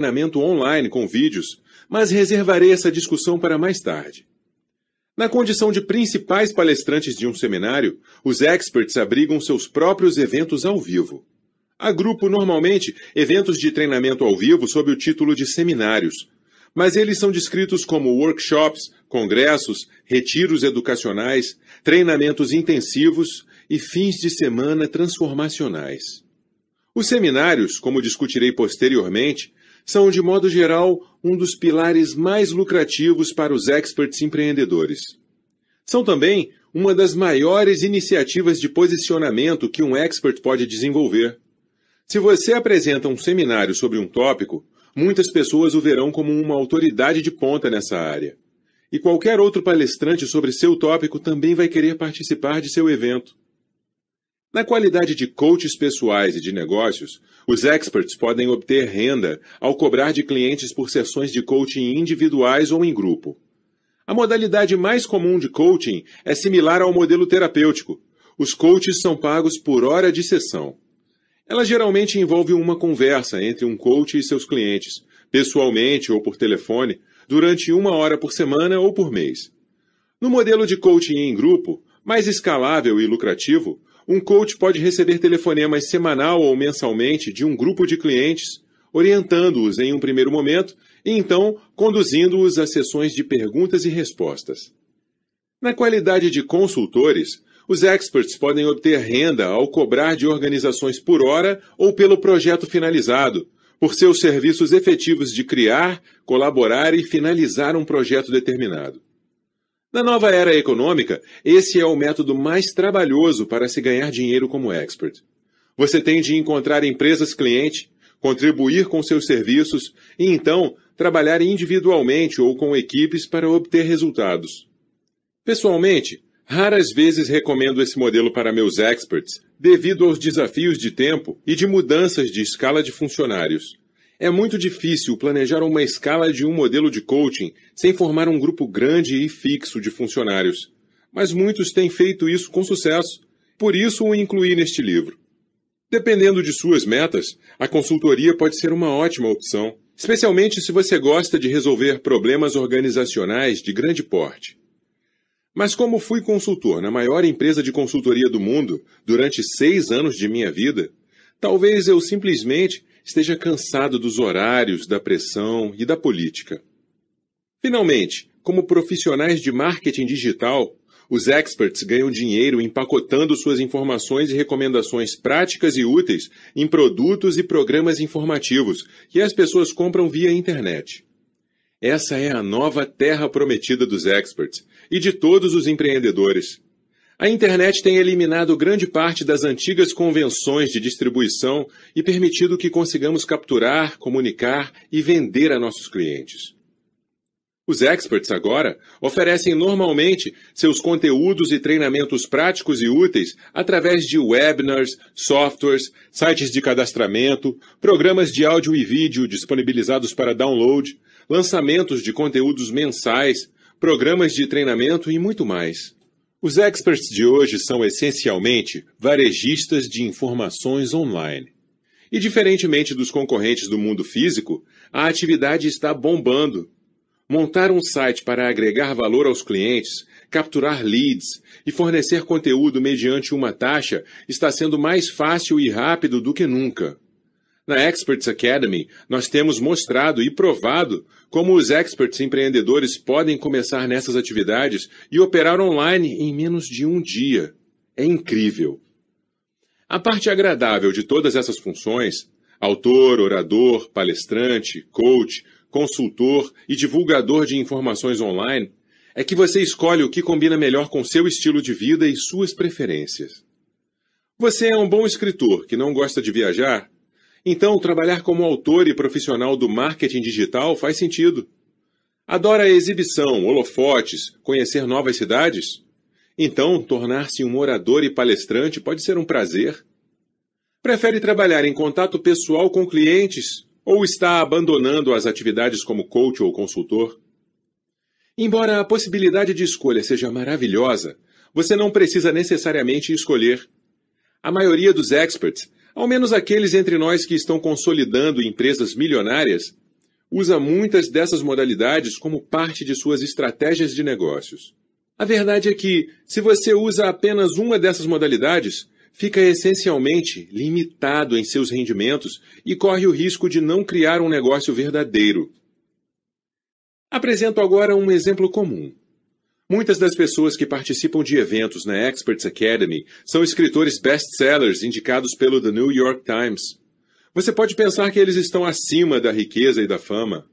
treinamento online com vídeos, mas reservarei essa discussão para mais tarde. Na condição de principais palestrantes de um seminário, os experts abrigam seus próprios eventos ao vivo. Agrupo normalmente eventos de treinamento ao vivo sob o título de seminários, mas eles são descritos como workshops, congressos, retiros educacionais, treinamentos intensivos e fins de semana transformacionais. Os seminários, como discutirei posteriormente, são, de modo geral, um dos pilares mais lucrativos para os experts empreendedores. São também uma das maiores iniciativas de posicionamento que um expert pode desenvolver. Se você apresenta um seminário sobre um tópico, muitas pessoas o verão como uma autoridade de ponta nessa área. E qualquer outro palestrante sobre seu tópico também vai querer participar de seu evento. Na qualidade de coaches pessoais e de negócios, os experts podem obter renda ao cobrar de clientes por sessões de coaching individuais ou em grupo. A modalidade mais comum de coaching é similar ao modelo terapêutico. Os coaches são pagos por hora de sessão. Ela geralmente envolve uma conversa entre um coach e seus clientes, pessoalmente ou por telefone, durante uma hora por semana ou por mês. No modelo de coaching em grupo, mais escalável e lucrativo, um coach pode receber telefonemas semanal ou mensalmente de um grupo de clientes, orientando-os em um primeiro momento e então conduzindo-os a sessões de perguntas e respostas. Na qualidade de consultores, os experts podem obter renda ao cobrar de organizações por hora ou pelo projeto finalizado, por seus serviços efetivos de criar, colaborar e finalizar um projeto determinado. Na nova era econômica, esse é o método mais trabalhoso para se ganhar dinheiro como expert. Você tem de encontrar empresas cliente, contribuir com seus serviços e então trabalhar individualmente ou com equipes para obter resultados. Pessoalmente, Raras vezes recomendo esse modelo para meus experts, devido aos desafios de tempo e de mudanças de escala de funcionários. É muito difícil planejar uma escala de um modelo de coaching sem formar um grupo grande e fixo de funcionários. Mas muitos têm feito isso com sucesso, por isso o incluí neste livro. Dependendo de suas metas, a consultoria pode ser uma ótima opção, especialmente se você gosta de resolver problemas organizacionais de grande porte. Mas como fui consultor na maior empresa de consultoria do mundo durante seis anos de minha vida, talvez eu simplesmente esteja cansado dos horários, da pressão e da política. Finalmente, como profissionais de marketing digital, os experts ganham dinheiro empacotando suas informações e recomendações práticas e úteis em produtos e programas informativos que as pessoas compram via internet. Essa é a nova terra prometida dos experts e de todos os empreendedores. A internet tem eliminado grande parte das antigas convenções de distribuição e permitido que consigamos capturar, comunicar e vender a nossos clientes. Os experts agora oferecem normalmente seus conteúdos e treinamentos práticos e úteis através de webinars, softwares, sites de cadastramento, programas de áudio e vídeo disponibilizados para download, lançamentos de conteúdos mensais, programas de treinamento e muito mais. Os experts de hoje são essencialmente varejistas de informações online. E diferentemente dos concorrentes do mundo físico, a atividade está bombando. Montar um site para agregar valor aos clientes, capturar leads e fornecer conteúdo mediante uma taxa está sendo mais fácil e rápido do que nunca. Na Experts Academy, nós temos mostrado e provado como os experts empreendedores podem começar nessas atividades e operar online em menos de um dia. É incrível. A parte agradável de todas essas funções, autor, orador, palestrante, coach, consultor e divulgador de informações online, é que você escolhe o que combina melhor com seu estilo de vida e suas preferências. Você é um bom escritor que não gosta de viajar? Então, trabalhar como autor e profissional do marketing digital faz sentido. Adora a exibição, holofotes, conhecer novas cidades? Então, tornar-se um orador e palestrante pode ser um prazer. Prefere trabalhar em contato pessoal com clientes ou está abandonando as atividades como coach ou consultor? Embora a possibilidade de escolha seja maravilhosa, você não precisa necessariamente escolher. A maioria dos experts ao menos aqueles entre nós que estão consolidando empresas milionárias, usa muitas dessas modalidades como parte de suas estratégias de negócios. A verdade é que, se você usa apenas uma dessas modalidades, fica essencialmente limitado em seus rendimentos e corre o risco de não criar um negócio verdadeiro. Apresento agora um exemplo comum. Muitas das pessoas que participam de eventos na Experts Academy são escritores best-sellers indicados pelo The New York Times. Você pode pensar que eles estão acima da riqueza e da fama,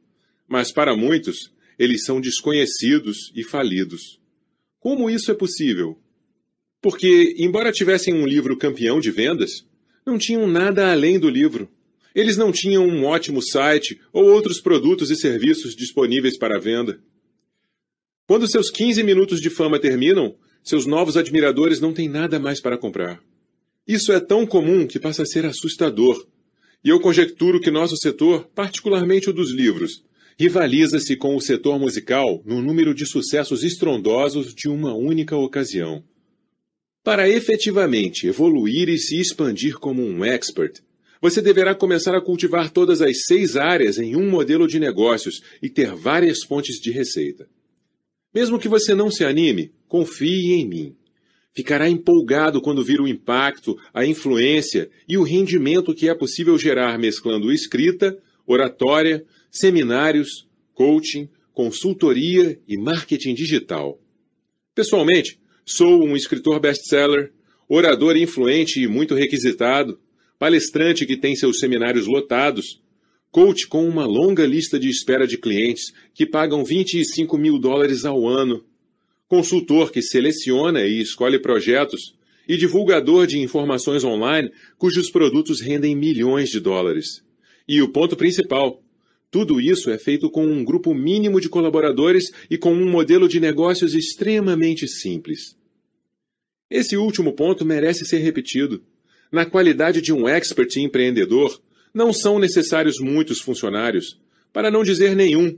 mas para muitos, eles são desconhecidos e falidos. Como isso é possível? Porque, embora tivessem um livro campeão de vendas, não tinham nada além do livro. Eles não tinham um ótimo site ou outros produtos e serviços disponíveis para venda. Quando seus 15 minutos de fama terminam, seus novos admiradores não têm nada mais para comprar. Isso é tão comum que passa a ser assustador. E eu conjecturo que nosso setor, particularmente o dos livros, rivaliza-se com o setor musical no número de sucessos estrondosos de uma única ocasião. Para efetivamente evoluir e se expandir como um expert, você deverá começar a cultivar todas as seis áreas em um modelo de negócios e ter várias fontes de receita. Mesmo que você não se anime, confie em mim. Ficará empolgado quando vir o impacto, a influência e o rendimento que é possível gerar mesclando escrita, oratória, seminários, coaching, consultoria e marketing digital. Pessoalmente, sou um escritor best-seller, orador influente e muito requisitado, palestrante que tem seus seminários lotados, Coach com uma longa lista de espera de clientes que pagam 25 mil dólares ao ano. Consultor que seleciona e escolhe projetos. E divulgador de informações online cujos produtos rendem milhões de dólares. E o ponto principal: tudo isso é feito com um grupo mínimo de colaboradores e com um modelo de negócios extremamente simples. Esse último ponto merece ser repetido. Na qualidade de um expert empreendedor, não são necessários muitos funcionários, para não dizer nenhum.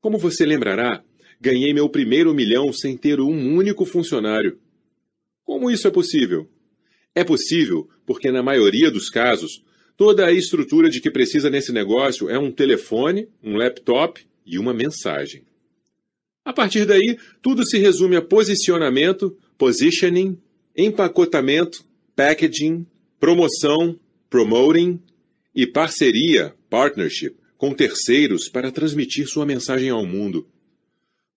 Como você lembrará, ganhei meu primeiro milhão sem ter um único funcionário. Como isso é possível? É possível porque, na maioria dos casos, toda a estrutura de que precisa nesse negócio é um telefone, um laptop e uma mensagem. A partir daí, tudo se resume a posicionamento, positioning, empacotamento, packaging, promoção, promoting e parceria, partnership, com terceiros para transmitir sua mensagem ao mundo.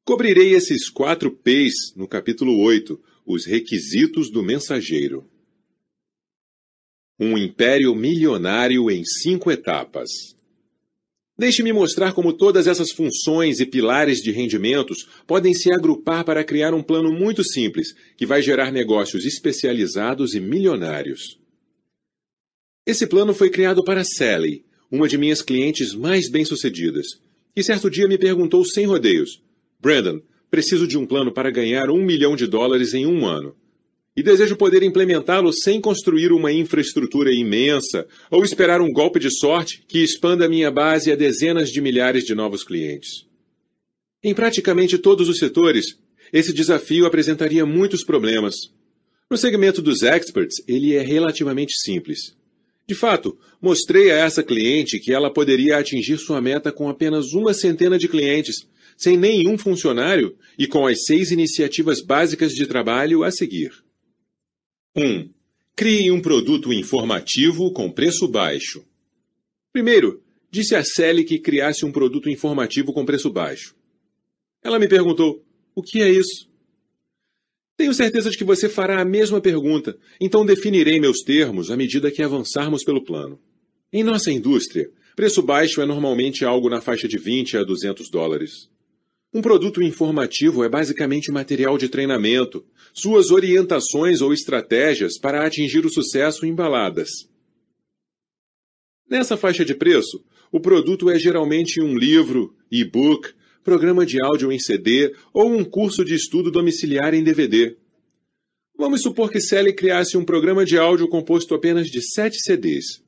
Cobrirei esses quatro P's no capítulo 8, os requisitos do mensageiro. Um império milionário em cinco etapas. Deixe-me mostrar como todas essas funções e pilares de rendimentos podem se agrupar para criar um plano muito simples que vai gerar negócios especializados e milionários. Esse plano foi criado para Sally, uma de minhas clientes mais bem-sucedidas, que certo dia me perguntou sem rodeios: Brandon, preciso de um plano para ganhar um milhão de dólares em um ano. E desejo poder implementá-lo sem construir uma infraestrutura imensa ou esperar um golpe de sorte que expanda minha base a dezenas de milhares de novos clientes. Em praticamente todos os setores, esse desafio apresentaria muitos problemas. No segmento dos experts, ele é relativamente simples. De fato, mostrei a essa cliente que ela poderia atingir sua meta com apenas uma centena de clientes, sem nenhum funcionário e com as seis iniciativas básicas de trabalho a seguir. 1. Um, crie um produto informativo com preço baixo. Primeiro, disse a Sally que criasse um produto informativo com preço baixo. Ela me perguntou: o que é isso? Tenho certeza de que você fará a mesma pergunta, então definirei meus termos à medida que avançarmos pelo plano. Em nossa indústria, preço baixo é normalmente algo na faixa de 20 a 200 dólares. Um produto informativo é basicamente material de treinamento, suas orientações ou estratégias para atingir o sucesso embaladas. Nessa faixa de preço, o produto é geralmente um livro, e-book, programa de áudio em CD ou um curso de estudo domiciliar em DVD. Vamos supor que Sally criasse um programa de áudio composto apenas de 7 CDs,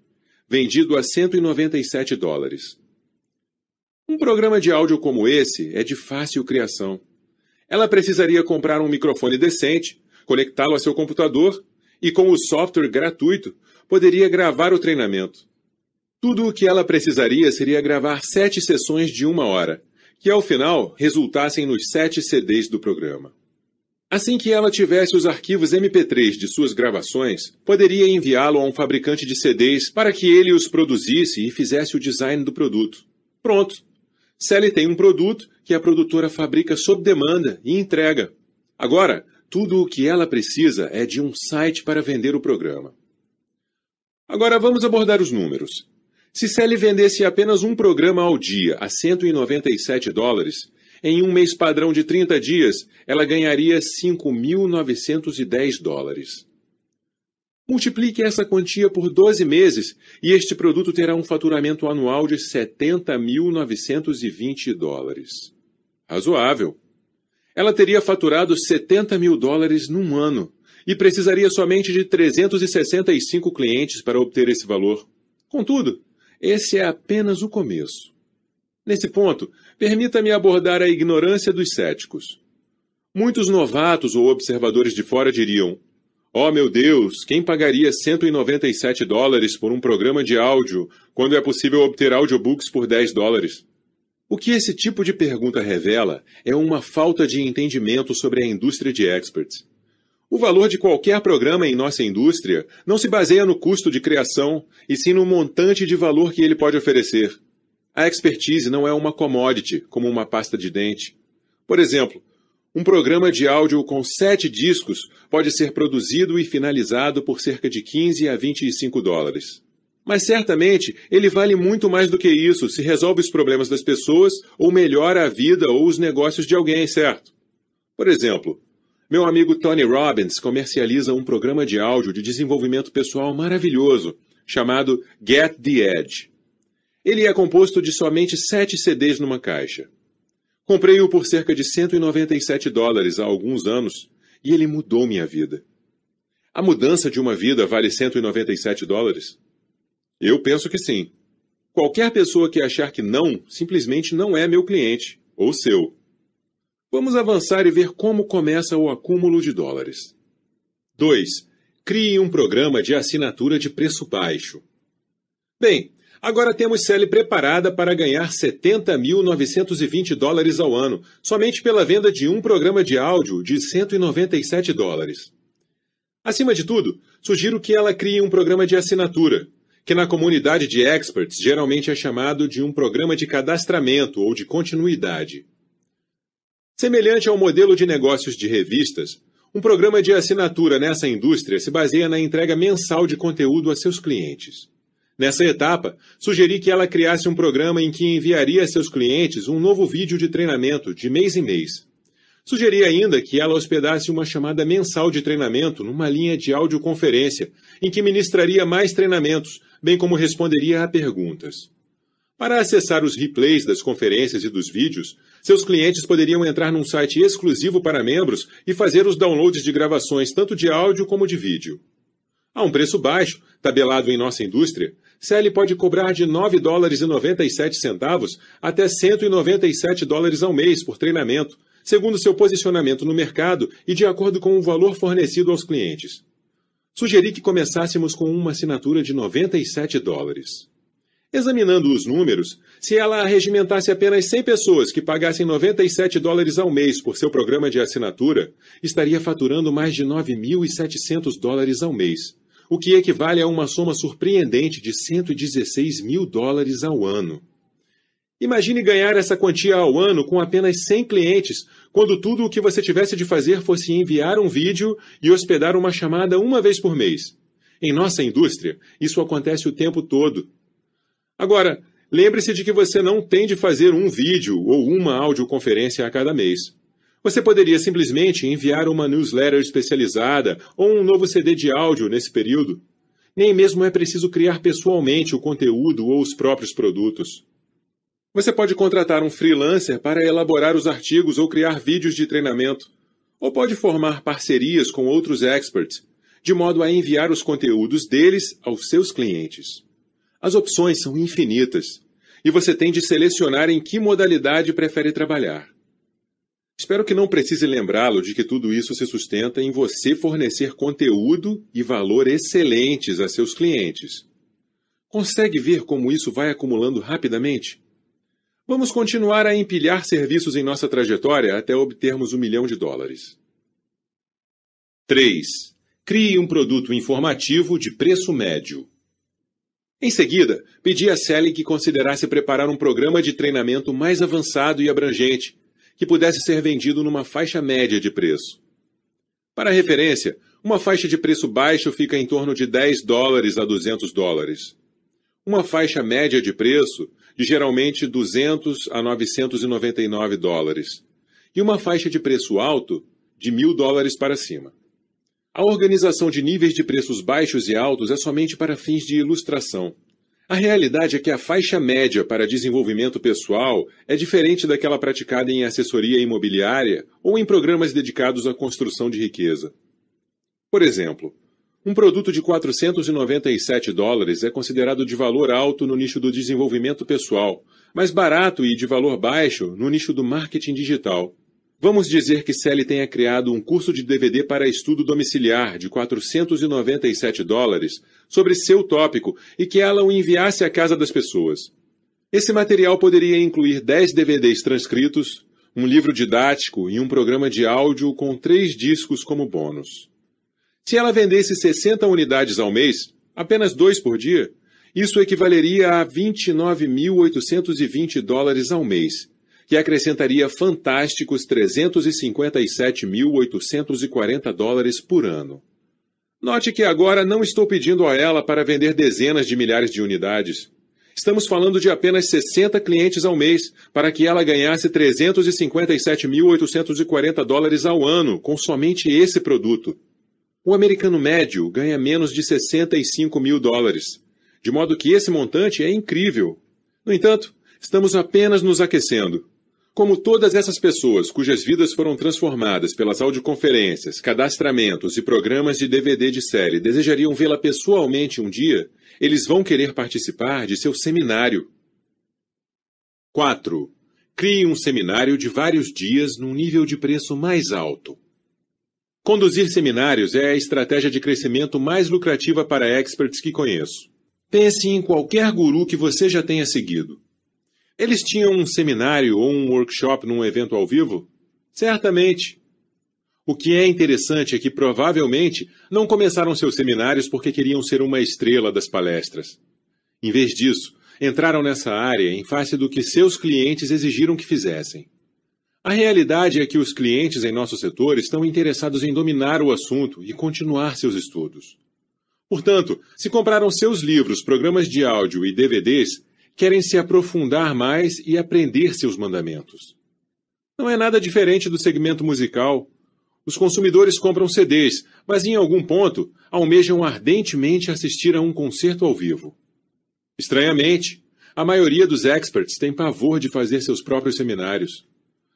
vendido a 197 dólares. Um programa de áudio como esse é de fácil criação. Ela precisaria comprar um microfone decente, conectá-lo a seu computador e, com o software gratuito, poderia gravar o treinamento. Tudo o que ela precisaria seria gravar sete sessões de uma hora, que ao final resultassem nos sete CDs do programa. Assim que ela tivesse os arquivos MP3 de suas gravações, poderia enviá-lo a um fabricante de CDs para que ele os produzisse e fizesse o design do produto. Pronto! Sally tem um produto que a produtora fabrica sob demanda e entrega. Agora, tudo o que ela precisa é de um site para vender o programa. Agora vamos abordar os números. Se Sally vendesse apenas um programa ao dia a 197 dólares, em um mês padrão de 30 dias, ela ganharia 5.910 dólares. Multiplique essa quantia por 12 meses e este produto terá um faturamento anual de 70.920 dólares. Razoável. Ela teria faturado 70 mil dólares num ano e precisaria somente de 365 clientes para obter esse valor. Contudo, esse é apenas o começo. Nesse ponto, permita-me abordar a ignorância dos céticos. Muitos novatos ou observadores de fora diriam: Oh meu Deus, quem pagaria 197 dólares por um programa de áudio quando é possível obter audiobooks por 10 dólares? O que esse tipo de pergunta revela é uma falta de entendimento sobre a indústria de experts. O valor de qualquer programa em nossa indústria não se baseia no custo de criação, e sim no montante de valor que ele pode oferecer. A expertise não é uma commodity, como uma pasta de dente. Por exemplo, um programa de áudio com sete discos pode ser produzido e finalizado por cerca de 15 a 25 dólares. Mas certamente ele vale muito mais do que isso se resolve os problemas das pessoas ou melhora a vida ou os negócios de alguém, certo? Por exemplo, meu amigo Tony Robbins comercializa um programa de áudio de desenvolvimento pessoal maravilhoso, chamado Get the Edge. Ele é composto de somente sete CDs numa caixa. Comprei-o por cerca de 197 dólares há alguns anos e ele mudou minha vida. A mudança de uma vida vale 197 dólares? Eu penso que sim. Qualquer pessoa que achar que não, simplesmente não é meu cliente, ou seu. Vamos avançar e ver como começa o acúmulo de dólares. 2. Crie um programa de assinatura de preço baixo. Bem, agora temos Sally preparada para ganhar 70.920 dólares ao ano, somente pela venda de um programa de áudio de 197 dólares. Acima de tudo, sugiro que ela crie um programa de assinatura, que na comunidade de experts geralmente é chamado de um programa de cadastramento ou de continuidade. Semelhante ao modelo de negócios de revistas, um programa de assinatura nessa indústria se baseia na entrega mensal de conteúdo a seus clientes. Nessa etapa, sugeri que ela criasse um programa em que enviaria a seus clientes um novo vídeo de treinamento de mês em mês. Sugeri ainda que ela hospedasse uma chamada mensal de treinamento numa linha de audioconferência, em que ministraria mais treinamentos, bem como responderia a perguntas. Para acessar os replays das conferências e dos vídeos, seus clientes poderiam entrar num site exclusivo para membros e fazer os downloads de gravações tanto de áudio como de vídeo. A um preço baixo, tabelado em nossa indústria, Sally pode cobrar de 9 dólares e 97 centavos até 197 dólares ao mês por treinamento, segundo seu posicionamento no mercado e de acordo com o valor fornecido aos clientes. Sugeri que começássemos com uma assinatura de 97 dólares. Examinando os números, se ela regimentasse apenas 100 pessoas que pagassem 97 dólares ao mês por seu programa de assinatura, estaria faturando mais de 9.700 dólares ao mês, o que equivale a uma soma surpreendente de 116 mil dólares ao ano. Imagine ganhar essa quantia ao ano com apenas 100 clientes, quando tudo o que você tivesse de fazer fosse enviar um vídeo e hospedar uma chamada uma vez por mês. Em nossa indústria, isso acontece o tempo todo Agora, lembre-se de que você não tem de fazer um vídeo ou uma audioconferência a cada mês. Você poderia simplesmente enviar uma newsletter especializada ou um novo CD de áudio nesse período. Nem mesmo é preciso criar pessoalmente o conteúdo ou os próprios produtos. Você pode contratar um freelancer para elaborar os artigos ou criar vídeos de treinamento. Ou pode formar parcerias com outros experts, de modo a enviar os conteúdos deles aos seus clientes. As opções são infinitas e você tem de selecionar em que modalidade prefere trabalhar. Espero que não precise lembrá-lo de que tudo isso se sustenta em você fornecer conteúdo e valor excelentes a seus clientes. Consegue ver como isso vai acumulando rapidamente? Vamos continuar a empilhar serviços em nossa trajetória até obtermos um milhão de dólares. 3. Crie um produto informativo de preço médio. Em seguida, pedi a Sally que considerasse preparar um programa de treinamento mais avançado e abrangente, que pudesse ser vendido numa faixa média de preço. Para referência, uma faixa de preço baixo fica em torno de 10 dólares a 200 dólares. Uma faixa média de preço de geralmente 200 a 999 dólares. E uma faixa de preço alto de 1.000 dólares para cima. A organização de níveis de preços baixos e altos é somente para fins de ilustração. A realidade é que a faixa média para desenvolvimento pessoal é diferente daquela praticada em assessoria imobiliária ou em programas dedicados à construção de riqueza. Por exemplo, um produto de 497 dólares é considerado de valor alto no nicho do desenvolvimento pessoal, mas barato e de valor baixo no nicho do marketing digital. Vamos dizer que Sally tenha criado um curso de DVD para estudo domiciliar de 497 dólares sobre seu tópico e que ela o enviasse à casa das pessoas. Esse material poderia incluir 10 DVDs transcritos, um livro didático e um programa de áudio com três discos como bônus. Se ela vendesse 60 unidades ao mês, apenas dois por dia, isso equivaleria a 29.820 dólares ao mês, que acrescentaria fantásticos 357.840 dólares por ano. Note que agora não estou pedindo a ela para vender dezenas de milhares de unidades. Estamos falando de apenas 60 clientes ao mês, para que ela ganhasse 357.840 dólares ao ano com somente esse produto. O americano médio ganha menos de 65 mil dólares, de modo que esse montante é incrível. No entanto, estamos apenas nos aquecendo. Como todas essas pessoas cujas vidas foram transformadas pelas audioconferências, cadastramentos e programas de DVD de série desejariam vê-la pessoalmente um dia, eles vão querer participar de seu seminário. 4. Crie um seminário de vários dias num nível de preço mais alto. Conduzir seminários é a estratégia de crescimento mais lucrativa para experts que conheço. Pense em qualquer guru que você já tenha seguido. Eles tinham um seminário ou um workshop num evento ao vivo? Certamente. O que é interessante é que provavelmente não começaram seus seminários porque queriam ser uma estrela das palestras. Em vez disso, entraram nessa área em face do que seus clientes exigiram que fizessem. A realidade é que os clientes em nosso setor estão interessados em dominar o assunto e continuar seus estudos. Portanto, se compraram seus livros, programas de áudio e DVDs, querem se aprofundar mais e aprender seus mandamentos. Não é nada diferente do segmento musical. Os consumidores compram CDs, mas em algum ponto almejam ardentemente assistir a um concerto ao vivo. Estranhamente, a maioria dos experts tem pavor de fazer seus próprios seminários.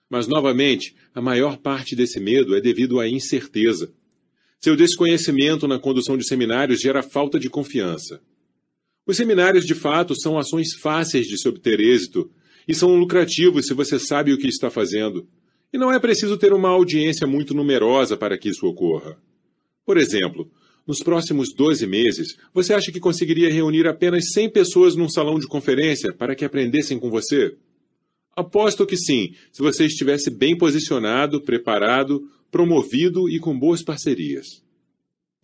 Mas, novamente, a maior parte desse medo é devido à incerteza. Seu desconhecimento na condução de seminários gera falta de confiança. Os seminários, de fato, são ações fáceis de se obter êxito e são lucrativos se você sabe o que está fazendo. E não é preciso ter uma audiência muito numerosa para que isso ocorra. Por exemplo, nos próximos 12 meses, você acha que conseguiria reunir apenas 100 pessoas num salão de conferência para que aprendessem com você? Aposto que sim, se você estivesse bem posicionado, preparado, promovido e com boas parcerias.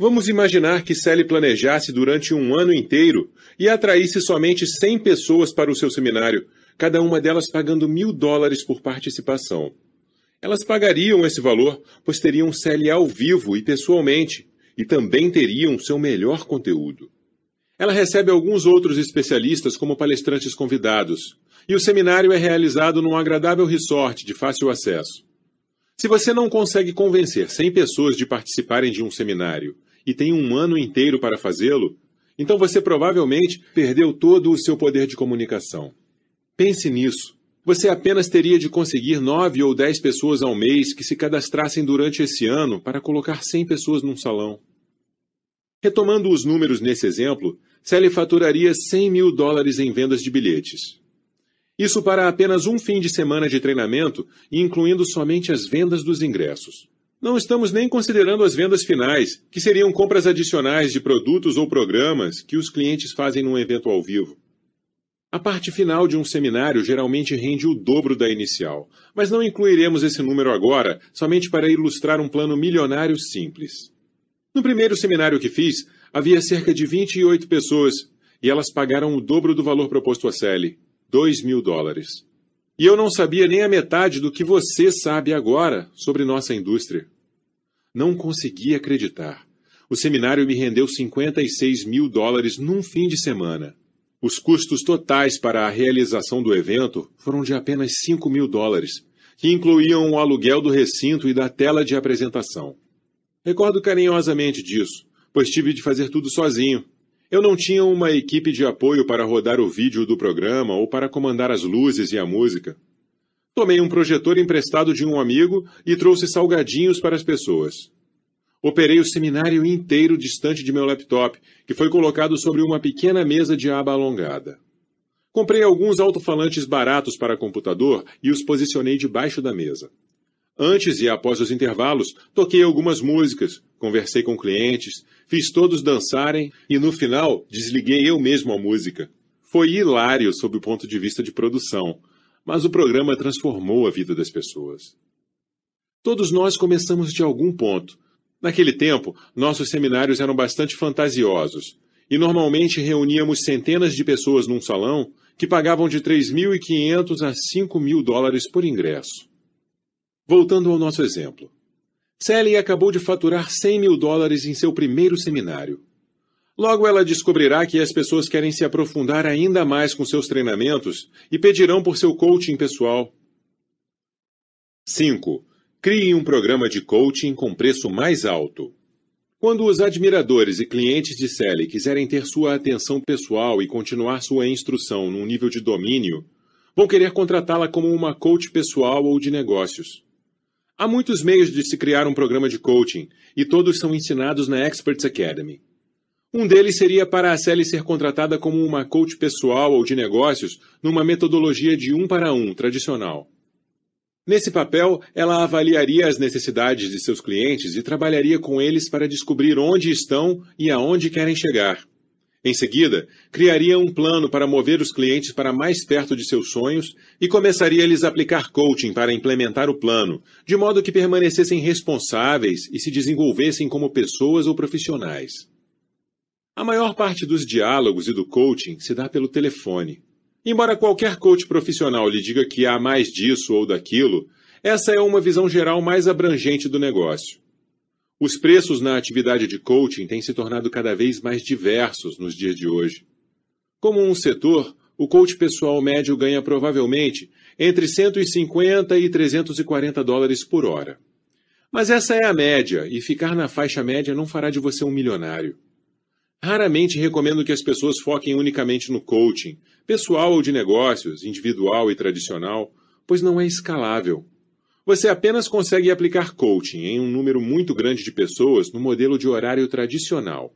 Vamos imaginar que Sally planejasse durante um ano inteiro e atraísse somente 100 pessoas para o seu seminário, cada uma delas pagando mil dólares por participação. Elas pagariam esse valor, pois teriam Sally ao vivo e pessoalmente, e também teriam seu melhor conteúdo. Ela recebe alguns outros especialistas como palestrantes convidados, e o seminário é realizado num agradável resort de fácil acesso. Se você não consegue convencer 100 pessoas de participarem de um seminário e tem um ano inteiro para fazê-lo, então você provavelmente perdeu todo o seu poder de comunicação. Pense nisso. Você apenas teria de conseguir nove ou dez pessoas ao mês que se cadastrassem durante esse ano para colocar 100 pessoas num salão. Retomando os números nesse exemplo, Sally faturaria 100 mil dólares em vendas de bilhetes. Isso para apenas um fim de semana de treinamento, incluindo somente as vendas dos ingressos. Não estamos nem considerando as vendas finais, que seriam compras adicionais de produtos ou programas que os clientes fazem num evento ao vivo. A parte final de um seminário geralmente rende o dobro da inicial, mas não incluiremos esse número agora, somente para ilustrar um plano milionário simples. No primeiro seminário que fiz, havia cerca de 28 pessoas, e elas pagaram o dobro do valor proposto a Sally, 2 mil dólares. E eu não sabia nem a metade do que você sabe agora sobre nossa indústria. Não consegui acreditar. O seminário me rendeu 56 mil dólares num fim de semana. Os custos totais para a realização do evento foram de apenas 5 mil dólares, que incluíam o aluguel do recinto e da tela de apresentação. Recordo carinhosamente disso, pois tive de fazer tudo sozinho. Eu não tinha uma equipe de apoio para rodar o vídeo do programa ou para comandar as luzes e a música. Tomei um projetor emprestado de um amigo e trouxe salgadinhos para as pessoas. Operei o seminário inteiro distante de meu laptop, que foi colocado sobre uma pequena mesa de aba alongada. Comprei alguns alto-falantes baratos para computador e os posicionei debaixo da mesa. Antes e após os intervalos, toquei algumas músicas, conversei com clientes, fiz todos dançarem e no final desliguei eu mesmo a música. Foi hilário sob o ponto de vista de produção, mas o programa transformou a vida das pessoas. Todos nós começamos de algum ponto. Naquele tempo, nossos seminários eram bastante fantasiosos e normalmente reuníamos centenas de pessoas num salão que pagavam de 3.500 a 5 mil dólares por ingresso. Voltando ao nosso exemplo. Sally acabou de faturar 100 mil dólares em seu primeiro seminário. Logo ela descobrirá que as pessoas querem se aprofundar ainda mais com seus treinamentos e pedirão por seu coaching pessoal. 5. Crie um programa de coaching com preço mais alto. Quando os admiradores e clientes de Sally quiserem ter sua atenção pessoal e continuar sua instrução num nível de domínio, vão querer contratá-la como uma coach pessoal ou de negócios. Há muitos meios de se criar um programa de coaching, e todos são ensinados na Experts Academy. Um deles seria para a Sally ser contratada como uma coach pessoal ou de negócios numa metodologia de um para um tradicional. Nesse papel, ela avaliaria as necessidades de seus clientes e trabalharia com eles para descobrir onde estão e aonde querem chegar. Em seguida, criaria um plano para mover os clientes para mais perto de seus sonhos e começaria a lhes aplicar coaching para implementar o plano, de modo que permanecessem responsáveis e se desenvolvessem como pessoas ou profissionais. A maior parte dos diálogos e do coaching se dá pelo telefone. Embora qualquer coach profissional lhe diga que há mais disso ou daquilo, essa é uma visão geral mais abrangente do negócio. Os preços na atividade de coaching têm se tornado cada vez mais diversos nos dias de hoje. Como um setor, o coach pessoal médio ganha provavelmente entre 150 e 340 dólares por hora. Mas essa é a média, e ficar na faixa média não fará de você um milionário. Raramente recomendo que as pessoas foquem unicamente no coaching, pessoal ou de negócios, individual e tradicional, pois não é escalável. Você apenas consegue aplicar coaching em um número muito grande de pessoas no modelo de horário tradicional.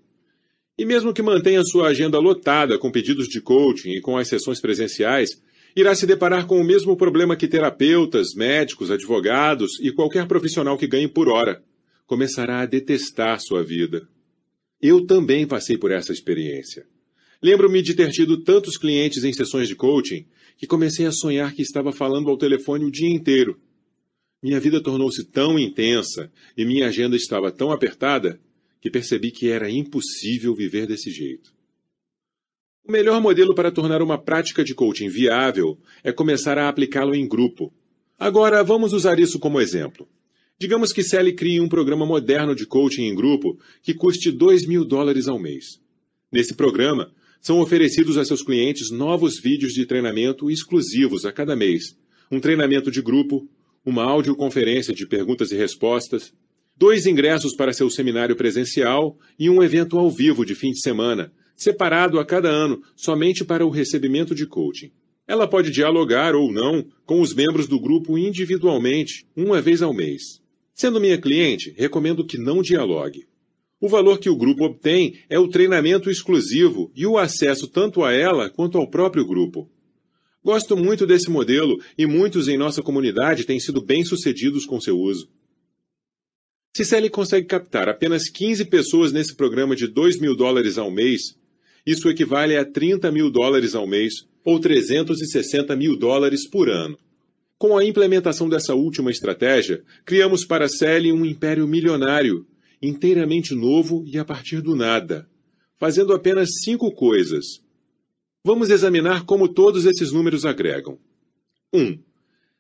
E mesmo que mantenha sua agenda lotada com pedidos de coaching e com as sessões presenciais, irá se deparar com o mesmo problema que terapeutas, médicos, advogados e qualquer profissional que ganhe por hora. Começará a detestar sua vida. Eu também passei por essa experiência. Lembro-me de ter tido tantos clientes em sessões de coaching que comecei a sonhar que estava falando ao telefone o dia inteiro. Minha vida tornou-se tão intensa e minha agenda estava tão apertada que percebi que era impossível viver desse jeito. O melhor modelo para tornar uma prática de coaching viável é começar a aplicá-lo em grupo. Agora, vamos usar isso como exemplo. Digamos que Sally crie um programa moderno de coaching em grupo que custe 2 mil dólares ao mês. Nesse programa, são oferecidos a seus clientes novos vídeos de treinamento exclusivos a cada mês, um treinamento de grupo, uma audioconferência de perguntas e respostas, dois ingressos para seu seminário presencial e um evento ao vivo de fim de semana, separado a cada ano somente para o recebimento de coaching. Ela pode dialogar ou não com os membros do grupo individualmente, uma vez ao mês. Sendo minha cliente, recomendo que não dialogue. O valor que o grupo obtém é o treinamento exclusivo e o acesso tanto a ela quanto ao próprio grupo. Gosto muito desse modelo e muitos em nossa comunidade têm sido bem-sucedidos com seu uso. Se Sally consegue captar apenas 15 pessoas nesse programa de 2 mil dólares ao mês, isso equivale a 30 mil dólares ao mês, ou 360 mil dólares por ano. Com a implementação dessa última estratégia, criamos para Sally um império milionário, inteiramente novo e a partir do nada, fazendo apenas cinco coisas. Vamos examinar como todos esses números agregam. 1. Um,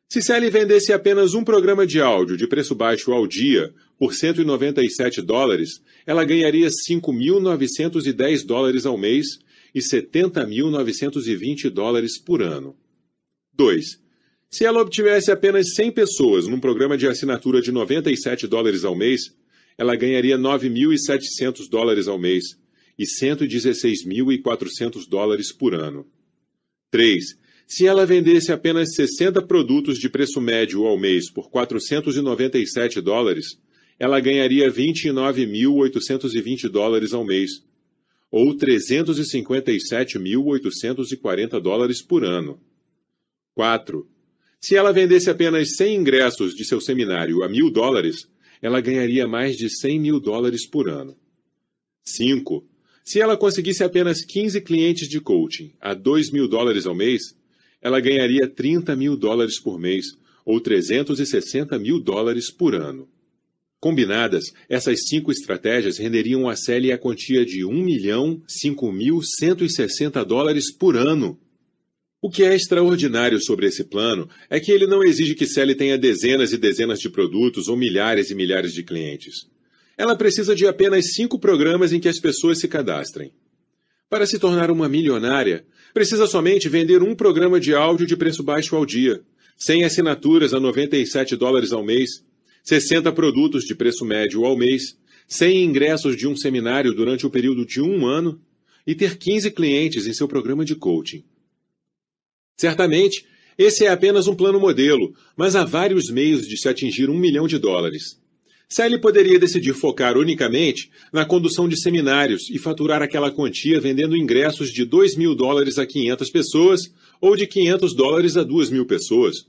se Sally vendesse apenas um programa de áudio de preço baixo ao dia por 197 dólares, ela ganharia 5.910 dólares ao mês e 70.920 dólares por ano. 2. Se ela obtivesse apenas 100 pessoas num programa de assinatura de 97 dólares ao mês, ela ganharia 9.700 dólares ao mês e 116.400 dólares por ano. 3. Se ela vendesse apenas 60 produtos de preço médio ao mês por 497 dólares, ela ganharia 29.820 dólares ao mês, ou 357.840 dólares por ano. 4. Se ela vendesse apenas 100 ingressos de seu seminário a mil dólares, ela ganharia mais de 100 mil dólares por ano. 5. Se ela conseguisse apenas 15 clientes de coaching a 2 mil dólares ao mês, ela ganharia 30 mil dólares por mês, ou 360 mil dólares por ano. Combinadas, essas cinco estratégias renderiam a Célia a quantia de 1 milhão 5.160 dólares por ano. O que é extraordinário sobre esse plano é que ele não exige que Sally tenha dezenas e dezenas de produtos ou milhares e milhares de clientes. Ela precisa de apenas cinco programas em que as pessoas se cadastrem. Para se tornar uma milionária, precisa somente vender um programa de áudio de preço baixo ao dia, 100 assinaturas a 97 dólares ao mês, 60 produtos de preço médio ao mês, 100 ingressos de um seminário durante o período de um ano e ter 15 clientes em seu programa de coaching. Certamente, esse é apenas um plano modelo, mas há vários meios de se atingir um milhão de dólares. Sally poderia decidir focar unicamente na condução de seminários e faturar aquela quantia vendendo ingressos de 2 mil dólares a 500 pessoas ou de 500 dólares a 2 mil pessoas.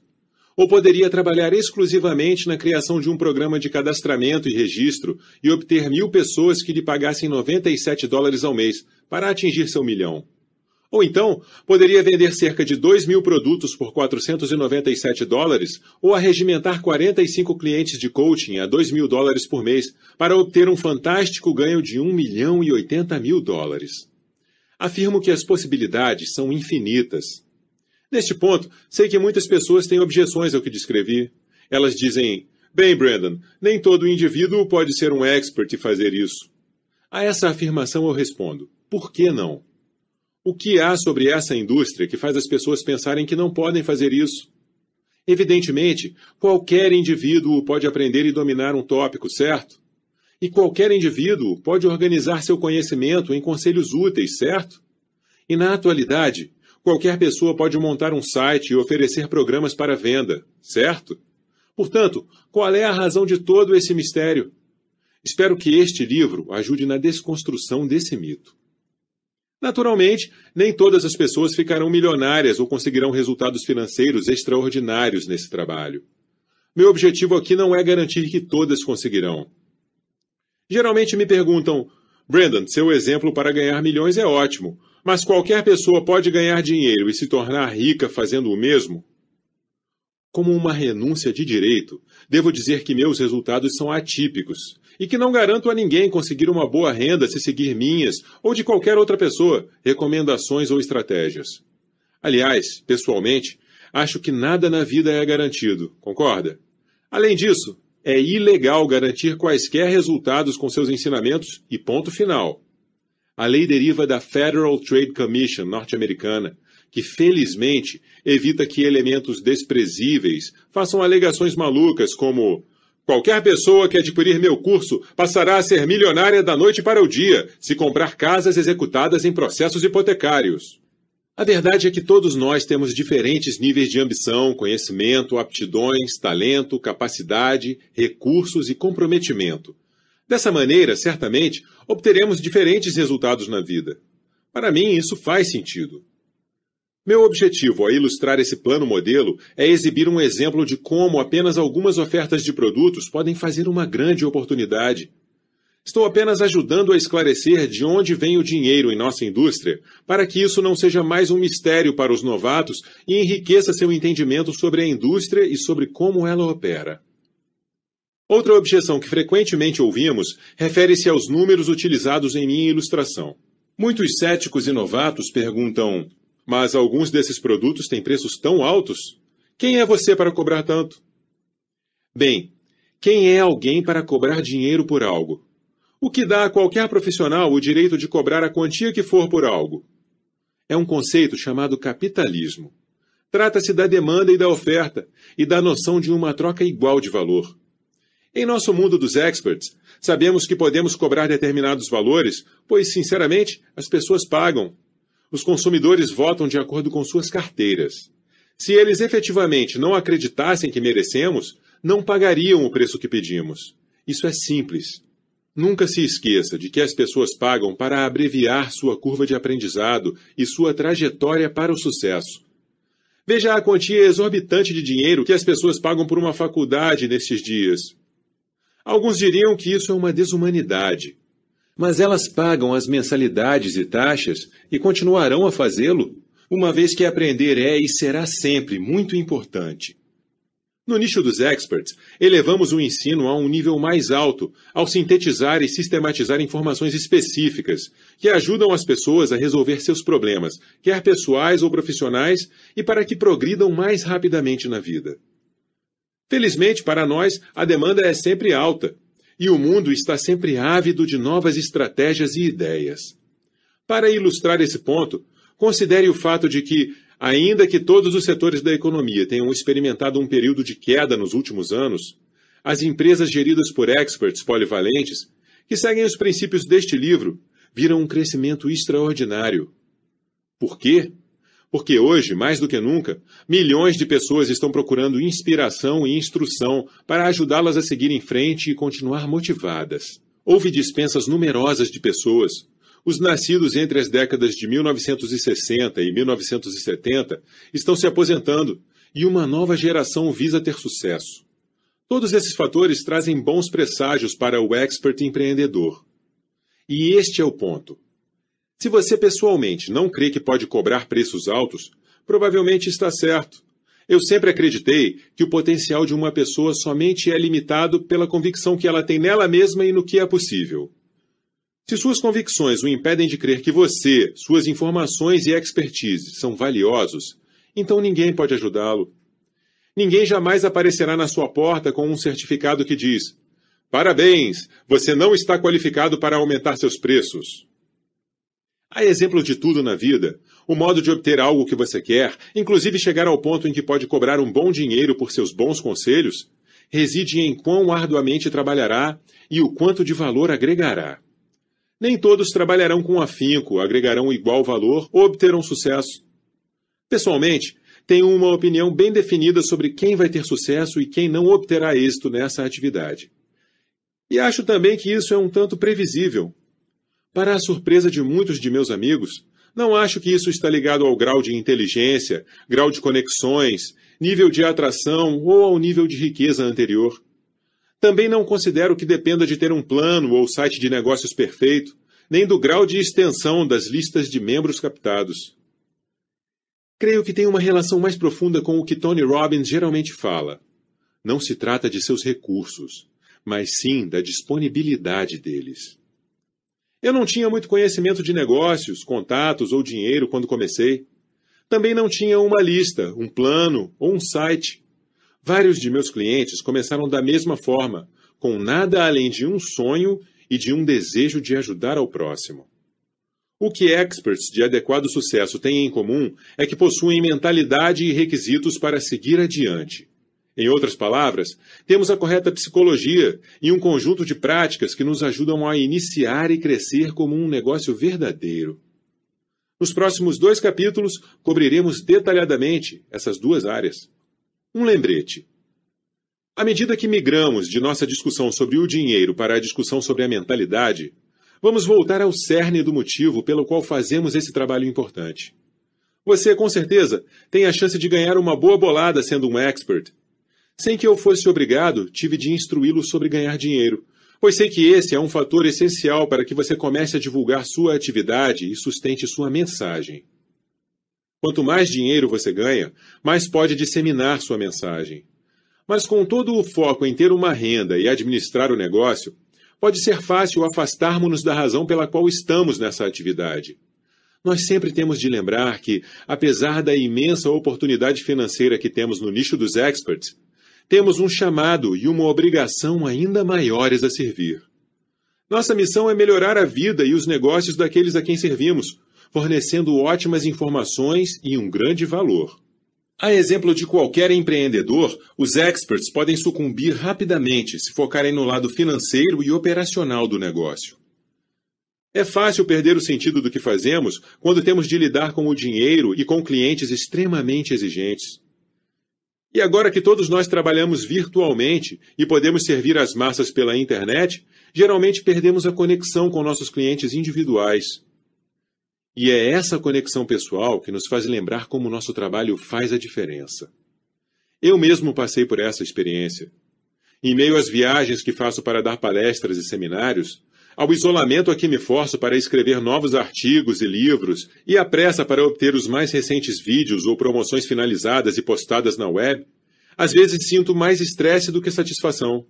Ou poderia trabalhar exclusivamente na criação de um programa de cadastramento e registro e obter mil pessoas que lhe pagassem 97 dólares ao mês para atingir seu milhão. Ou então, poderia vender cerca de 2 mil produtos por 497 dólares ou arregimentar 45 clientes de coaching a 2 mil dólares por mês para obter um fantástico ganho de 1 milhão e 80 mil dólares. Afirmo que as possibilidades são infinitas. Neste ponto, sei que muitas pessoas têm objeções ao que descrevi. Elas dizem: Bem, Brandon, nem todo indivíduo pode ser um expert e fazer isso. A essa afirmação eu respondo: por que não? O que há sobre essa indústria que faz as pessoas pensarem que não podem fazer isso? Evidentemente, qualquer indivíduo pode aprender e dominar um tópico, certo? E qualquer indivíduo pode organizar seu conhecimento em conselhos úteis, certo? E na atualidade, qualquer pessoa pode montar um site e oferecer programas para venda, certo? Portanto, qual é a razão de todo esse mistério? Espero que este livro ajude na desconstrução desse mito. Naturalmente, nem todas as pessoas ficarão milionárias ou conseguirão resultados financeiros extraordinários nesse trabalho. Meu objetivo aqui não é garantir que todas conseguirão. Geralmente me perguntam, Brandon, seu exemplo para ganhar milhões é ótimo, mas qualquer pessoa pode ganhar dinheiro e se tornar rica fazendo o mesmo? Como uma renúncia de direito, devo dizer que meus resultados são atípicos e que não garanto a ninguém conseguir uma boa renda se seguir minhas ou de qualquer outra pessoa recomendações ou estratégias. Aliás, pessoalmente, acho que nada na vida é garantido, concorda? Além disso, é ilegal garantir quaisquer resultados com seus ensinamentos e ponto final. A lei deriva da Federal Trade Commission norte-americana, que felizmente evita que elementos desprezíveis façam alegações malucas como Qualquer pessoa que adquirir meu curso passará a ser milionária da noite para o dia se comprar casas executadas em processos hipotecários. A verdade é que todos nós temos diferentes níveis de ambição, conhecimento, aptidões, talento, capacidade, recursos e comprometimento. Dessa maneira, certamente, obteremos diferentes resultados na vida. Para mim, isso faz sentido. Meu objetivo ao ilustrar esse plano modelo é exibir um exemplo de como apenas algumas ofertas de produtos podem fazer uma grande oportunidade. Estou apenas ajudando a esclarecer de onde vem o dinheiro em nossa indústria, para que isso não seja mais um mistério para os novatos e enriqueça seu entendimento sobre a indústria e sobre como ela opera. Outra objeção que frequentemente ouvimos refere-se aos números utilizados em minha ilustração. Muitos céticos e novatos perguntam: Mas alguns desses produtos têm preços tão altos? Quem é você para cobrar tanto? Bem, quem é alguém para cobrar dinheiro por algo? O que dá a qualquer profissional o direito de cobrar a quantia que for por algo? É um conceito chamado capitalismo. Trata-se da demanda e da oferta, e da noção de uma troca igual de valor. Em nosso mundo dos experts, sabemos que podemos cobrar determinados valores, pois, sinceramente, as pessoas pagam. Os consumidores votam de acordo com suas carteiras. Se eles efetivamente não acreditassem que merecemos, não pagariam o preço que pedimos. Isso é simples. Nunca se esqueça de que as pessoas pagam para abreviar sua curva de aprendizado e sua trajetória para o sucesso. Veja a quantia exorbitante de dinheiro que as pessoas pagam por uma faculdade nestes dias. Alguns diriam que isso é uma desumanidade. Mas elas pagam as mensalidades e taxas e continuarão a fazê-lo, uma vez que aprender é e será sempre muito importante. No nicho dos experts, elevamos o ensino a um nível mais alto ao sintetizar e sistematizar informações específicas que ajudam as pessoas a resolver seus problemas, quer pessoais ou profissionais, e para que progridam mais rapidamente na vida. Felizmente para nós, a demanda é sempre alta e o mundo está sempre ávido de novas estratégias e ideias. Para ilustrar esse ponto, considere o fato de que, ainda que todos os setores da economia tenham experimentado um período de queda nos últimos anos, as empresas geridas por experts polivalentes, que seguem os princípios deste livro, viram um crescimento extraordinário. Por quê? Porque hoje, mais do que nunca, milhões de pessoas estão procurando inspiração e instrução para ajudá-las a seguir em frente e continuar motivadas. Houve dispensas numerosas de pessoas. Os nascidos entre as décadas de 1960 e 1970 estão se aposentando e uma nova geração visa ter sucesso. Todos esses fatores trazem bons presságios para o expert empreendedor. E este é o ponto. Se você pessoalmente não crê que pode cobrar preços altos, provavelmente está certo. Eu sempre acreditei que o potencial de uma pessoa somente é limitado pela convicção que ela tem nela mesma e no que é possível. Se suas convicções o impedem de crer que você, suas informações e expertise são valiosos, então ninguém pode ajudá-lo. Ninguém jamais aparecerá na sua porta com um certificado que diz: Parabéns, você não está qualificado para aumentar seus preços. Há exemplo de tudo na vida. O modo de obter algo que você quer, inclusive chegar ao ponto em que pode cobrar um bom dinheiro por seus bons conselhos, reside em quão arduamente trabalhará e o quanto de valor agregará. Nem todos trabalharão com afinco, agregarão igual valor ou obterão sucesso. Pessoalmente, tenho uma opinião bem definida sobre quem vai ter sucesso e quem não obterá êxito nessa atividade. E acho também que isso é um tanto previsível, para a surpresa de muitos de meus amigos, não acho que isso está ligado ao grau de inteligência, grau de conexões, nível de atração ou ao nível de riqueza anterior. Também não considero que dependa de ter um plano ou site de negócios perfeito, nem do grau de extensão das listas de membros captados. Creio que tem uma relação mais profunda com o que Tony Robbins geralmente fala. Não se trata de seus recursos, mas sim da disponibilidade deles. Eu não tinha muito conhecimento de negócios, contatos ou dinheiro quando comecei. Também não tinha uma lista, um plano ou um site. Vários de meus clientes começaram da mesma forma, com nada além de um sonho e de um desejo de ajudar ao próximo. O que experts de adequado sucesso têm em comum é que possuem mentalidade e requisitos para seguir adiante. Em outras palavras, temos a correta psicologia e um conjunto de práticas que nos ajudam a iniciar e crescer como um negócio verdadeiro. Nos próximos dois capítulos, cobriremos detalhadamente essas duas áreas. Um lembrete. À medida que migramos de nossa discussão sobre o dinheiro para a discussão sobre a mentalidade, vamos voltar ao cerne do motivo pelo qual fazemos esse trabalho importante. Você, com certeza, tem a chance de ganhar uma boa bolada sendo um expert. Sem que eu fosse obrigado, tive de instruí-lo sobre ganhar dinheiro, pois sei que esse é um fator essencial para que você comece a divulgar sua atividade e sustente sua mensagem. Quanto mais dinheiro você ganha, mais pode disseminar sua mensagem. Mas com todo o foco em ter uma renda e administrar o negócio, pode ser fácil afastarmos-nos da razão pela qual estamos nessa atividade. Nós sempre temos de lembrar que, apesar da imensa oportunidade financeira que temos no nicho dos experts, temos um chamado e uma obrigação ainda maiores a servir. Nossa missão é melhorar a vida e os negócios daqueles a quem servimos, fornecendo ótimas informações e um grande valor. A exemplo de qualquer empreendedor, os experts podem sucumbir rapidamente se focarem no lado financeiro e operacional do negócio. É fácil perder o sentido do que fazemos quando temos de lidar com o dinheiro e com clientes extremamente exigentes. E agora que todos nós trabalhamos virtualmente e podemos servir as massas pela internet, geralmente perdemos a conexão com nossos clientes individuais. E é essa conexão pessoal que nos faz lembrar como o nosso trabalho faz a diferença. Eu mesmo passei por essa experiência. Em meio às viagens que faço para dar palestras e seminários, ao isolamento a que me forço para escrever novos artigos e livros, e à pressa para obter os mais recentes vídeos ou promoções finalizadas e postadas na web, às vezes sinto mais estresse do que satisfação.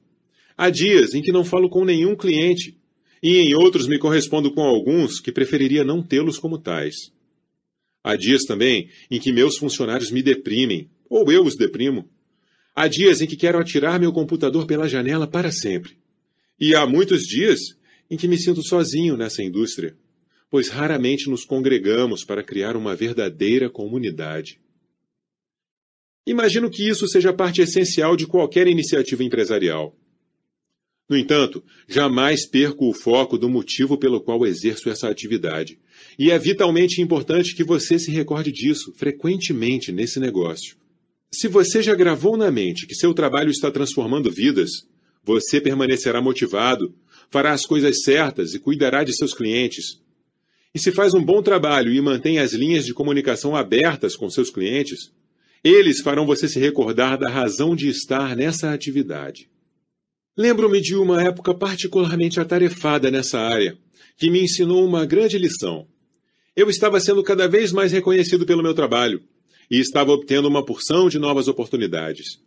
Há dias em que não falo com nenhum cliente, e em outros me correspondo com alguns que preferiria não tê-los como tais. Há dias também em que meus funcionários me deprimem, ou eu os deprimo. Há dias em que quero atirar meu computador pela janela para sempre. E há muitos dias em que me sinto sozinho nessa indústria, pois raramente nos congregamos para criar uma verdadeira comunidade. Imagino que isso seja parte essencial de qualquer iniciativa empresarial. No entanto, jamais perco o foco do motivo pelo qual exerço essa atividade. E é vitalmente importante que você se recorde disso frequentemente nesse negócio. Se você já gravou na mente que seu trabalho está transformando vidas, você permanecerá motivado, fará as coisas certas e cuidará de seus clientes. E se faz um bom trabalho e mantém as linhas de comunicação abertas com seus clientes, eles farão você se recordar da razão de estar nessa atividade. Lembro-me de uma época particularmente atarefada nessa área, que me ensinou uma grande lição. Eu estava sendo cada vez mais reconhecido pelo meu trabalho e estava obtendo uma porção de novas oportunidades.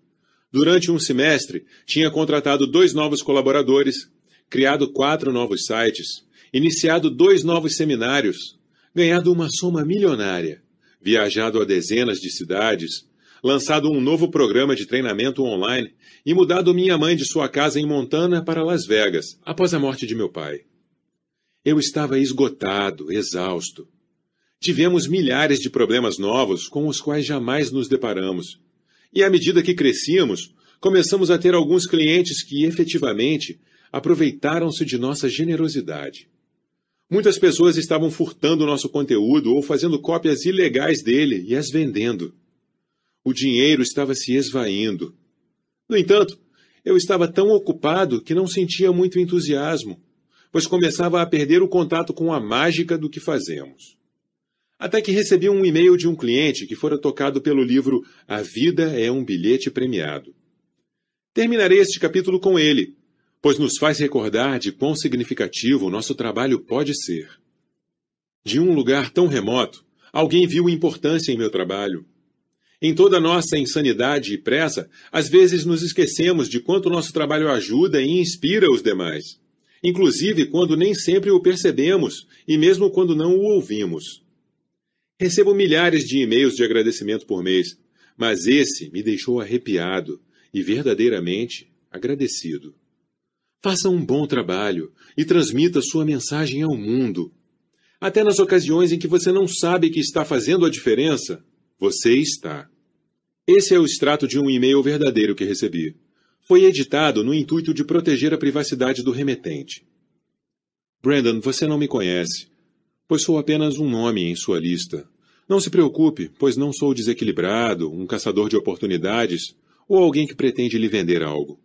Durante um semestre, tinha contratado dois novos colaboradores, criado quatro novos sites, iniciado dois novos seminários, ganhado uma soma milionária, viajado a dezenas de cidades, lançado um novo programa de treinamento online e mudado minha mãe de sua casa em Montana para Las Vegas, após a morte de meu pai. Eu estava esgotado, exausto. Tivemos milhares de problemas novos com os quais jamais nos deparamos. E à medida que crescíamos, começamos a ter alguns clientes que efetivamente aproveitaram-se de nossa generosidade. Muitas pessoas estavam furtando nosso conteúdo ou fazendo cópias ilegais dele e as vendendo. O dinheiro estava se esvaindo. No entanto, eu estava tão ocupado que não sentia muito entusiasmo, pois começava a perder o contato com a mágica do que fazemos. Até que recebi um e-mail de um cliente que fora tocado pelo livro A Vida é um Bilhete Premiado. Terminarei este capítulo com ele, pois nos faz recordar de quão significativo o nosso trabalho pode ser. De um lugar tão remoto, alguém viu importância em meu trabalho. Em toda nossa insanidade e pressa, às vezes nos esquecemos de quanto nosso trabalho ajuda e inspira os demais, inclusive quando nem sempre o percebemos e mesmo quando não o ouvimos. Recebo milhares de e-mails de agradecimento por mês, mas esse me deixou arrepiado e verdadeiramente agradecido. Faça um bom trabalho e transmita sua mensagem ao mundo. Até nas ocasiões em que você não sabe que está fazendo a diferença, você está. Esse é o extrato de um e-mail verdadeiro que recebi. Foi editado no intuito de proteger a privacidade do remetente. Brandon, você não me conhece, pois sou apenas um nome em sua lista. Não se preocupe, pois não sou desequilibrado, um caçador de oportunidades ou alguém que pretende lhe vender algo.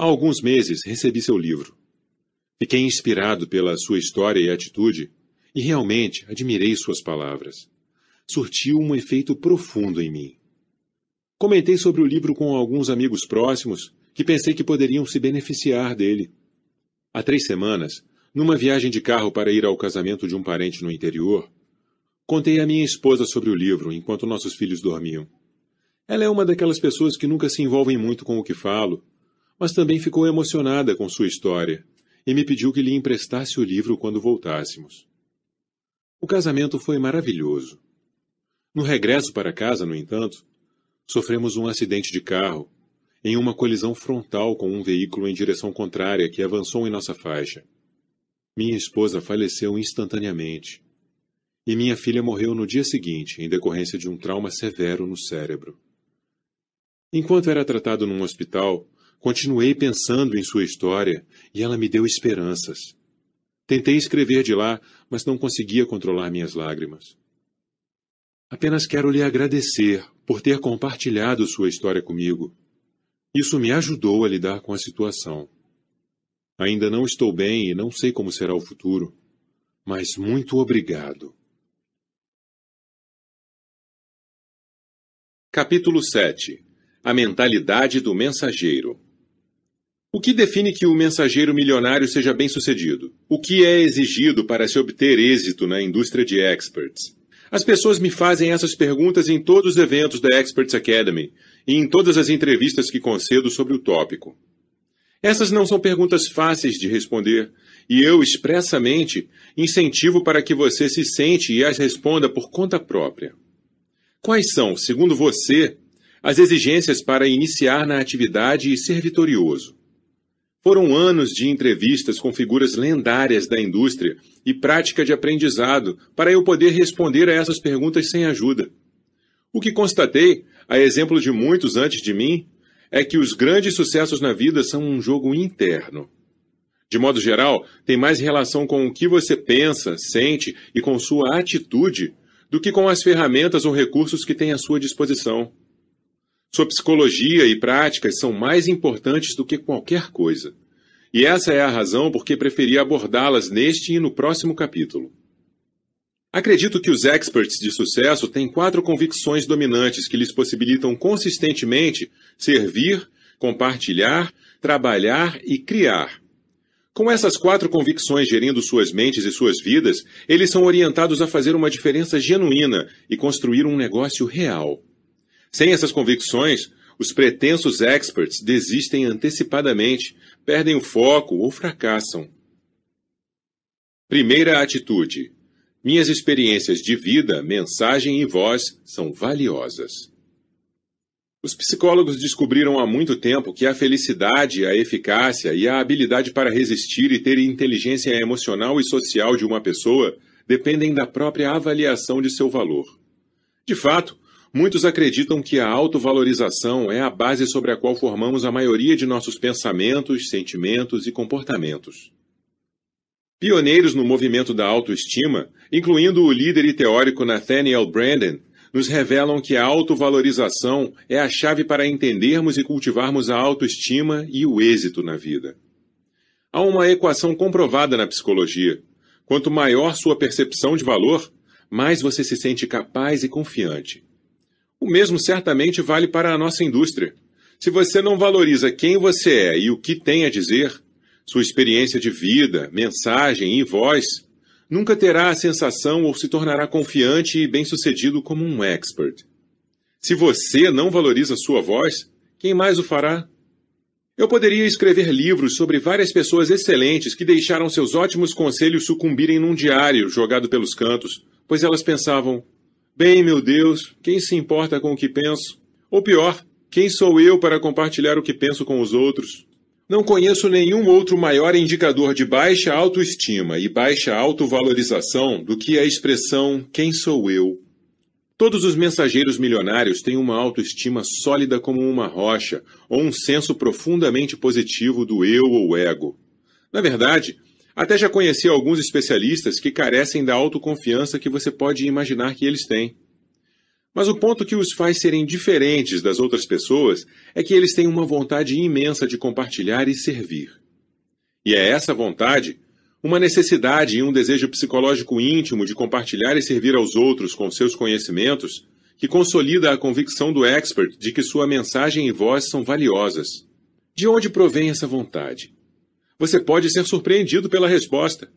Há alguns meses recebi seu livro. Fiquei inspirado pela sua história e atitude e realmente admirei suas palavras. surtiu um efeito profundo em mim. Comentei sobre o livro com alguns amigos próximos que pensei que poderiam se beneficiar dele. Há três semanas, numa viagem de carro para ir ao casamento de um parente no interior, contei à minha esposa sobre o livro enquanto nossos filhos dormiam. Ela é uma daquelas pessoas que nunca se envolvem muito com o que falo, mas também ficou emocionada com sua história e me pediu que lhe emprestasse o livro quando voltássemos. O casamento foi maravilhoso. No regresso para casa, no entanto, sofremos um acidente de carro, em uma colisão frontal com um veículo em direção contrária que avançou em nossa faixa. Minha esposa faleceu instantaneamente. E minha filha morreu no dia seguinte, em decorrência de um trauma severo no cérebro. Enquanto era tratado num hospital, continuei pensando em sua história e ela me deu esperanças. Tentei escrever de lá, mas não conseguia controlar minhas lágrimas. Apenas quero lhe agradecer por ter compartilhado sua história comigo. Isso me ajudou a lidar com a situação. Ainda não estou bem e não sei como será o futuro, mas muito obrigado. Capítulo 7 A mentalidade do mensageiro. O que define que o mensageiro milionário seja bem-sucedido? O que é exigido para se obter êxito na indústria de experts? As pessoas me fazem essas perguntas em todos os eventos da Experts Academy e em todas as entrevistas que concedo sobre o tópico. Essas não são perguntas fáceis de responder, e eu expressamente incentivo para que você se sente e as responda por conta própria. Quais são, segundo você, as exigências para iniciar na atividade e ser vitorioso? Foram anos de entrevistas com figuras lendárias da indústria e prática de aprendizado para eu poder responder a essas perguntas sem ajuda. O que constatei, a exemplo de muitos antes de mim, é que os grandes sucessos na vida são um jogo interno. De modo geral, tem mais relação com o que você pensa, sente e com sua atitude do que com as ferramentas ou recursos que tem à sua disposição. Sua psicologia e práticas são mais importantes do que qualquer coisa. E essa é a razão por que preferi abordá-las neste e no próximo capítulo. Acredito que os experts de sucesso têm quatro convicções dominantes que lhes possibilitam consistentemente servir, compartilhar, trabalhar e criar. Com essas quatro convicções gerindo suas mentes e suas vidas, eles são orientados a fazer uma diferença genuína e construir um negócio real. Sem essas convicções, os pretensos experts desistem antecipadamente, perdem o foco ou fracassam. Primeira atitude: minhas experiências de vida, mensagem e voz são valiosas. Os psicólogos descobriram há muito tempo que a felicidade, a eficácia e a habilidade para resistir e ter inteligência emocional e social de uma pessoa dependem da própria avaliação de seu valor. De fato, Muitos acreditam que a autovalorização é a base sobre a qual formamos a maioria de nossos pensamentos, sentimentos e comportamentos. Pioneiros no movimento da autoestima, incluindo o líder e teórico Nathaniel Branden, nos revelam que a autovalorização é a chave para entendermos e cultivarmos a autoestima e o êxito na vida. Há uma equação comprovada na psicologia. Quanto maior sua percepção de valor, mais você se sente capaz e confiante. O mesmo certamente vale para a nossa indústria. Se você não valoriza quem você é e o que tem a dizer, sua experiência de vida, mensagem e voz, nunca terá a sensação ou se tornará confiante e bem-sucedido como um expert. Se você não valoriza sua voz, quem mais o fará? Eu poderia escrever livros sobre várias pessoas excelentes que deixaram seus ótimos conselhos sucumbirem num diário jogado pelos cantos, pois elas pensavam: Bem, meu Deus, quem se importa com o que penso? Ou pior, quem sou eu para compartilhar o que penso com os outros? Não conheço nenhum outro maior indicador de baixa autoestima e baixa autovalorização do que a expressão quem sou eu. Todos os mensageiros milionários têm uma autoestima sólida como uma rocha ou um senso profundamente positivo do eu ou ego. Na verdade, até já conheci alguns especialistas que carecem da autoconfiança que você pode imaginar que eles têm. Mas o ponto que os faz serem diferentes das outras pessoas é que eles têm uma vontade imensa de compartilhar e servir. E é essa vontade, uma necessidade e um desejo psicológico íntimo de compartilhar e servir aos outros com seus conhecimentos, que consolida a convicção do expert de que sua mensagem e voz são valiosas. De onde provém essa vontade? Você pode ser surpreendido pela resposta.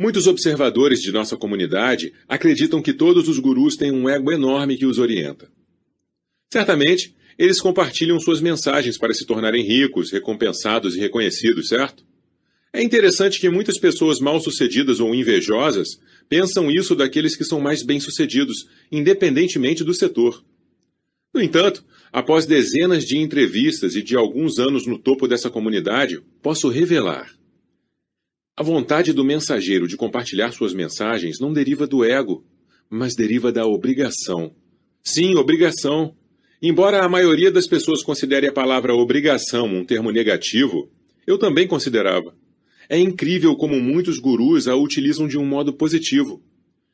Muitos observadores de nossa comunidade acreditam que todos os gurus têm um ego enorme que os orienta. Certamente, eles compartilham suas mensagens para se tornarem ricos, recompensados e reconhecidos, certo? É interessante que muitas pessoas mal-sucedidas ou invejosas pensam isso daqueles que são mais bem-sucedidos, independentemente do setor. No entanto, após dezenas de entrevistas e de alguns anos no topo dessa comunidade, posso revelar. A vontade do mensageiro de compartilhar suas mensagens não deriva do ego, mas deriva da obrigação. Sim, obrigação. Embora a maioria das pessoas considere a palavra obrigação um termo negativo, eu também considerava. É incrível como muitos gurus a utilizam de um modo positivo.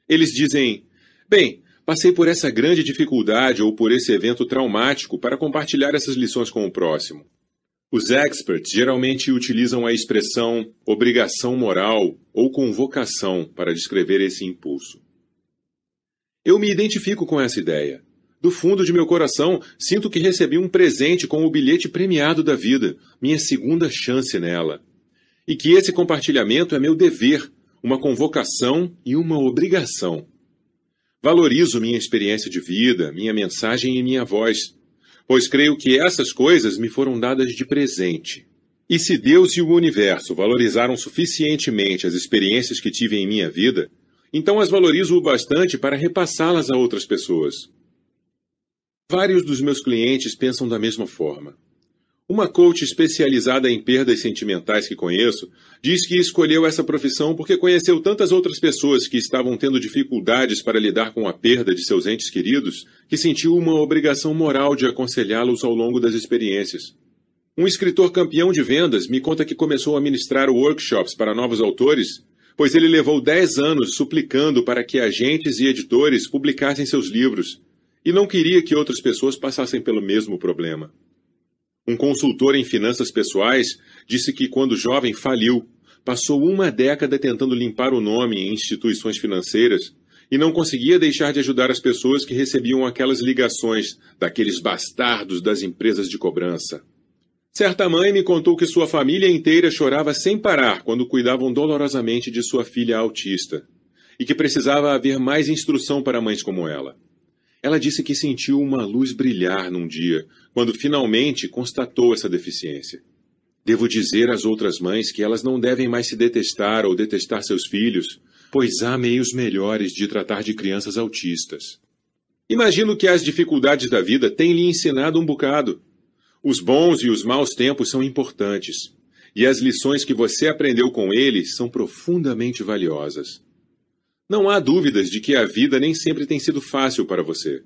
Eles dizem: Bem, passei por essa grande dificuldade ou por esse evento traumático para compartilhar essas lições com o próximo. Os experts geralmente utilizam a expressão obrigação moral ou convocação para descrever esse impulso. Eu me identifico com essa ideia. Do fundo de meu coração, sinto que recebi um presente com o bilhete premiado da vida, minha segunda chance nela e que esse compartilhamento é meu dever, uma convocação e uma obrigação. Valorizo minha experiência de vida, minha mensagem e minha voz, pois creio que essas coisas me foram dadas de presente. E se Deus e o universo valorizaram suficientemente as experiências que tive em minha vida, então as valorizo o bastante para repassá-las a outras pessoas. Vários dos meus clientes pensam da mesma forma. Uma coach especializada em perdas sentimentais que conheço diz que escolheu essa profissão porque conheceu tantas outras pessoas que estavam tendo dificuldades para lidar com a perda de seus entes queridos que sentiu uma obrigação moral de aconselhá-los ao longo das experiências. Um escritor campeão de vendas me conta que começou a ministrar workshops para novos autores, pois ele levou 10 anos suplicando para que agentes e editores publicassem seus livros e não queria que outras pessoas passassem pelo mesmo problema. Um consultor em finanças pessoais disse que, quando jovem, faliu, passou uma década tentando limpar o nome em instituições financeiras e não conseguia deixar de ajudar as pessoas que recebiam aquelas ligações daqueles bastardos das empresas de cobrança. Certa mãe me contou que sua família inteira chorava sem parar quando cuidavam dolorosamente de sua filha autista e que precisava haver mais instrução para mães como ela. Ela disse que sentiu uma luz brilhar num dia, quando finalmente constatou essa deficiência. Devo dizer às outras mães que elas não devem mais se detestar ou detestar seus filhos, pois há meios melhores de tratar de crianças autistas. Imagino que as dificuldades da vida têm lhe ensinado um bocado. Os bons e os maus tempos são importantes, e as lições que você aprendeu com eles são profundamente valiosas. Não há dúvidas de que a vida nem sempre tem sido fácil para você.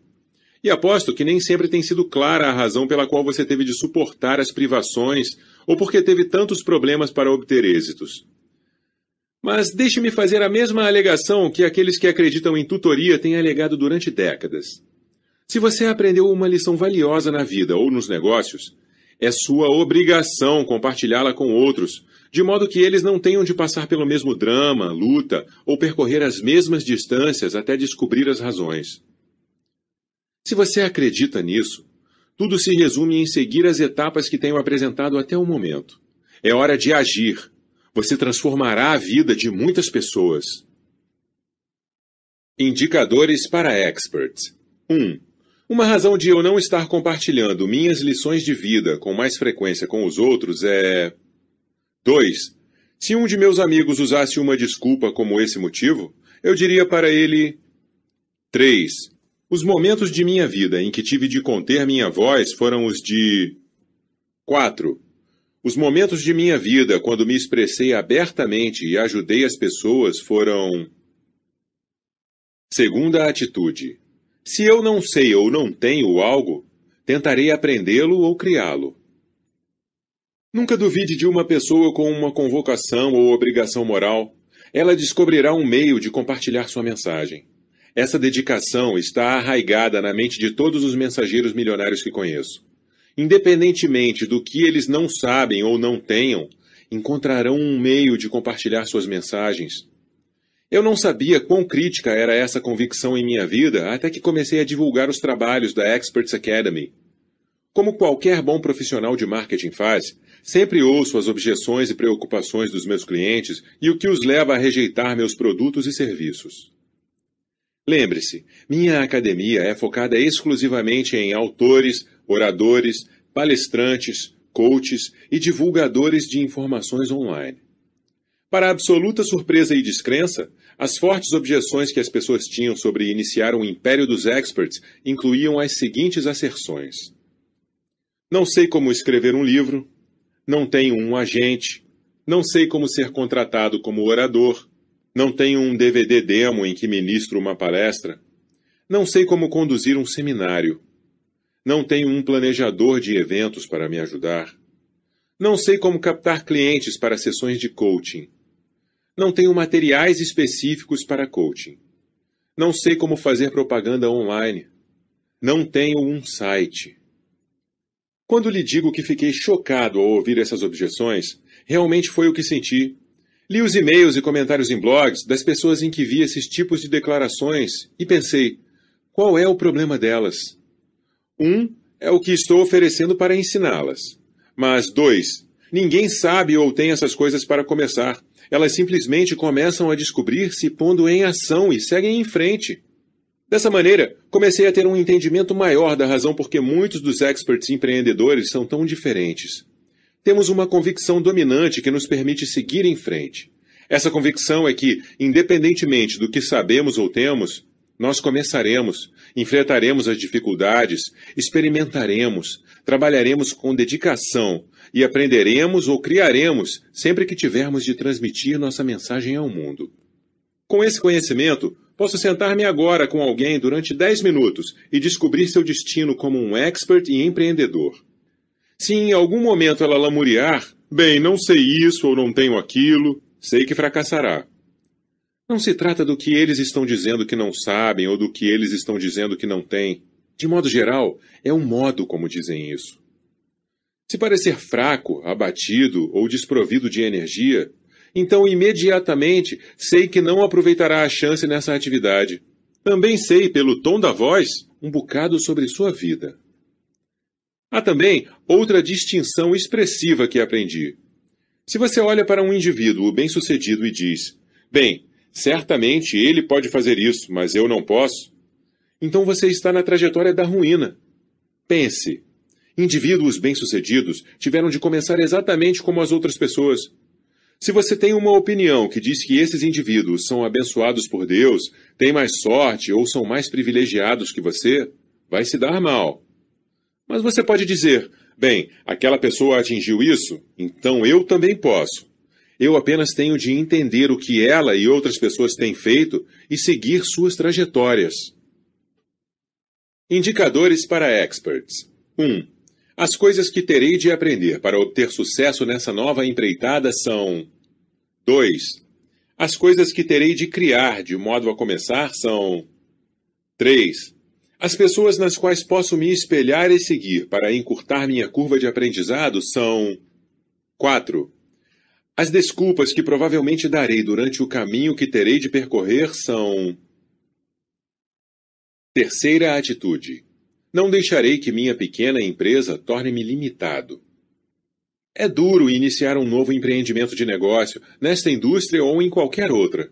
E aposto que nem sempre tem sido clara a razão pela qual você teve de suportar as privações ou porque teve tantos problemas para obter êxitos. Mas deixe-me fazer a mesma alegação que aqueles que acreditam em tutoria têm alegado durante décadas. Se você aprendeu uma lição valiosa na vida ou nos negócios, é sua obrigação compartilhá-la com outros, de modo que eles não tenham de passar pelo mesmo drama, luta ou percorrer as mesmas distâncias até descobrir as razões. Se você acredita nisso, tudo se resume em seguir as etapas que tenho apresentado até o momento. É hora de agir. Você transformará a vida de muitas pessoas. Indicadores para experts. 1. Um, uma razão de eu não estar compartilhando minhas lições de vida com mais frequência com os outros é 2. Se um de meus amigos usasse uma desculpa como esse motivo, eu diria para ele: 3. Os momentos de minha vida em que tive de conter minha voz foram os de. 4. Os momentos de minha vida quando me expressei abertamente e ajudei as pessoas foram. Segunda atitude. Se eu não sei ou não tenho algo, tentarei aprendê-lo ou criá-lo. Nunca duvide de uma pessoa com uma convocação ou obrigação moral. Ela descobrirá um meio de compartilhar sua mensagem. Essa dedicação está arraigada na mente de todos os mensageiros milionários que conheço. Independentemente do que eles não sabem ou não tenham, encontrarão um meio de compartilhar suas mensagens. Eu não sabia quão crítica era essa convicção em minha vida até que comecei a divulgar os trabalhos da Experts Academy. Como qualquer bom profissional de marketing faz, sempre ouço as objeções e preocupações dos meus clientes e o que os leva a rejeitar meus produtos e serviços. Lembre-se, minha academia é focada exclusivamente em autores, oradores, palestrantes, coaches e divulgadores de informações online. Para absoluta surpresa e descrença, as fortes objeções que as pessoas tinham sobre iniciar um império dos experts incluíam as seguintes asserções: Não sei como escrever um livro, não tenho um agente, não sei como ser contratado como orador, não tenho um DVD demo em que ministro uma palestra, não sei como conduzir um seminário, não tenho um planejador de eventos para me ajudar, não sei como captar clientes para sessões de coaching não tenho materiais específicos para coaching. Não sei como fazer propaganda online. Não tenho um site. Quando lhe digo que fiquei chocado ao ouvir essas objeções, realmente foi o que senti. Li os e-mails e comentários em blogs das pessoas em que vi esses tipos de declarações e pensei: qual é o problema delas? Um é o que estou oferecendo para ensiná-las. Mas dois, ninguém sabe ou tem essas coisas para começar. Elas simplesmente começam a descobrir-se pondo em ação e seguem em frente. Dessa maneira, comecei a ter um entendimento maior da razão por que muitos dos experts empreendedores são tão diferentes. Temos uma convicção dominante que nos permite seguir em frente. Essa convicção é que, independentemente do que sabemos ou temos, nós começaremos, enfrentaremos as dificuldades, experimentaremos, trabalharemos com dedicação e aprenderemos ou criaremos sempre que tivermos de transmitir nossa mensagem ao mundo. Com esse conhecimento, posso sentar-me agora com alguém durante 10 minutos e descobrir seu destino como um expert e empreendedor. Se em algum momento ela lamuriar, bem, não sei isso ou não tenho aquilo, sei que fracassará. Não se trata do que eles estão dizendo que não sabem ou do que eles estão dizendo que não têm. De modo geral, é o modo como dizem isso. Se parecer fraco, abatido ou desprovido de energia, então imediatamente sei que não aproveitará a chance nessa atividade. Também sei, pelo tom da voz, um bocado sobre sua vida. Há também outra distinção expressiva que aprendi. Se você olha para um indivíduo bem-sucedido e diz: Bem, Certamente ele pode fazer isso, mas eu não posso. Então você está na trajetória da ruína. Pense. Indivíduos bem-sucedidos tiveram de começar exatamente como as outras pessoas. Se você tem uma opinião que diz que esses indivíduos são abençoados por Deus, têm mais sorte ou são mais privilegiados que você, vai se dar mal. Mas você pode dizer: bem, aquela pessoa atingiu isso, então eu também posso. Eu apenas tenho de entender o que ela e outras pessoas têm feito e seguir suas trajetórias. Indicadores para experts: 1. As coisas que terei de aprender para obter sucesso nessa nova empreitada são: 2. As coisas que terei de criar de modo a começar são: 3. As pessoas nas quais posso me espelhar e seguir para encurtar minha curva de aprendizado são: 4. As desculpas que provavelmente darei durante o caminho que terei de percorrer são. Terceira atitude: Não deixarei que minha pequena empresa torne-me limitado. É duro iniciar um novo empreendimento de negócio, nesta indústria ou em qualquer outra.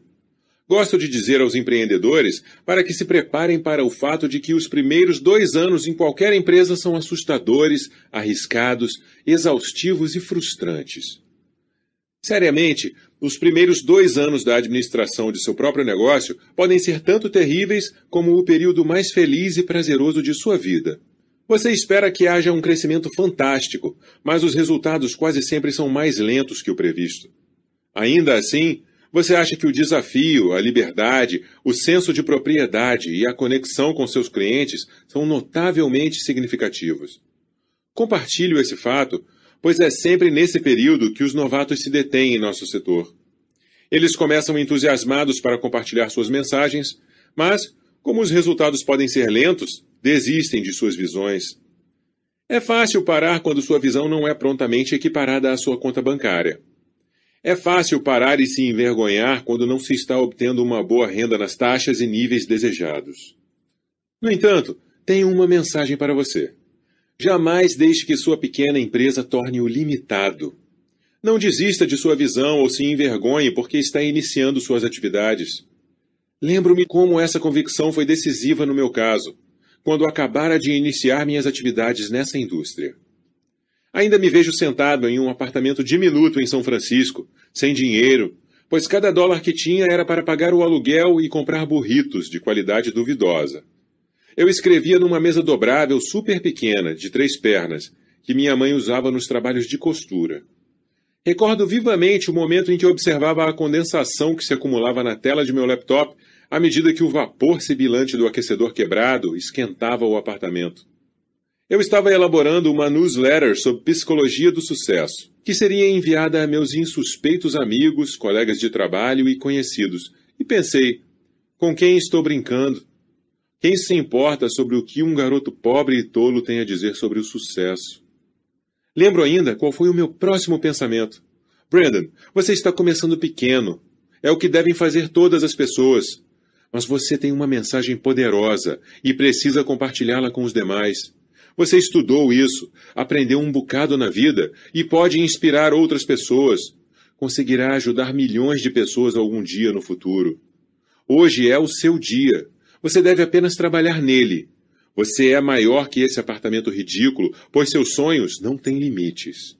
Gosto de dizer aos empreendedores para que se preparem para o fato de que os primeiros dois anos em qualquer empresa são assustadores, arriscados, exaustivos e frustrantes. Seriamente, os primeiros dois anos da administração de seu próprio negócio podem ser tanto terríveis como o período mais feliz e prazeroso de sua vida. Você espera que haja um crescimento fantástico, mas os resultados quase sempre são mais lentos que o previsto. Ainda assim, você acha que o desafio, a liberdade, o senso de propriedade e a conexão com seus clientes são notavelmente significativos. Compartilho esse fato pois é sempre nesse período que os novatos se detêm em nosso setor. Eles começam entusiasmados para compartilhar suas mensagens, mas, como os resultados podem ser lentos, desistem de suas visões. É fácil parar quando sua visão não é prontamente equiparada à sua conta bancária. É fácil parar e se envergonhar quando não se está obtendo uma boa renda nas taxas e níveis desejados. No entanto, tenho uma mensagem para você. Jamais deixe que sua pequena empresa torne-o limitado. Não desista de sua visão ou se envergonhe porque está iniciando suas atividades. Lembro-me como essa convicção foi decisiva no meu caso, quando acabara de iniciar minhas atividades nessa indústria. Ainda me vejo sentado em um apartamento diminuto em São Francisco, sem dinheiro, pois cada dólar que tinha era para pagar o aluguel e comprar burritos de qualidade duvidosa. Eu escrevia numa mesa dobrável super pequena, de três pernas, que minha mãe usava nos trabalhos de costura. Recordo vivamente o momento em que observava a condensação que se acumulava na tela de meu laptop à medida que o vapor sibilante do aquecedor quebrado esquentava o apartamento. Eu estava elaborando uma newsletter sobre psicologia do sucesso, que seria enviada a meus insuspeitos amigos, colegas de trabalho e conhecidos, e pensei: com quem estou brincando? Quem se importa sobre o que um garoto pobre e tolo tem a dizer sobre o sucesso? Lembro ainda qual foi o meu próximo pensamento. Brandon, você está começando pequeno. É o que devem fazer todas as pessoas. Mas você tem uma mensagem poderosa e precisa compartilhá-la com os demais. Você estudou isso, aprendeu um bocado na vida e pode inspirar outras pessoas. Conseguirá ajudar milhões de pessoas algum dia no futuro. Hoje é o seu dia. Você deve apenas trabalhar nele. Você é maior que esse apartamento ridículo, pois seus sonhos não têm limites.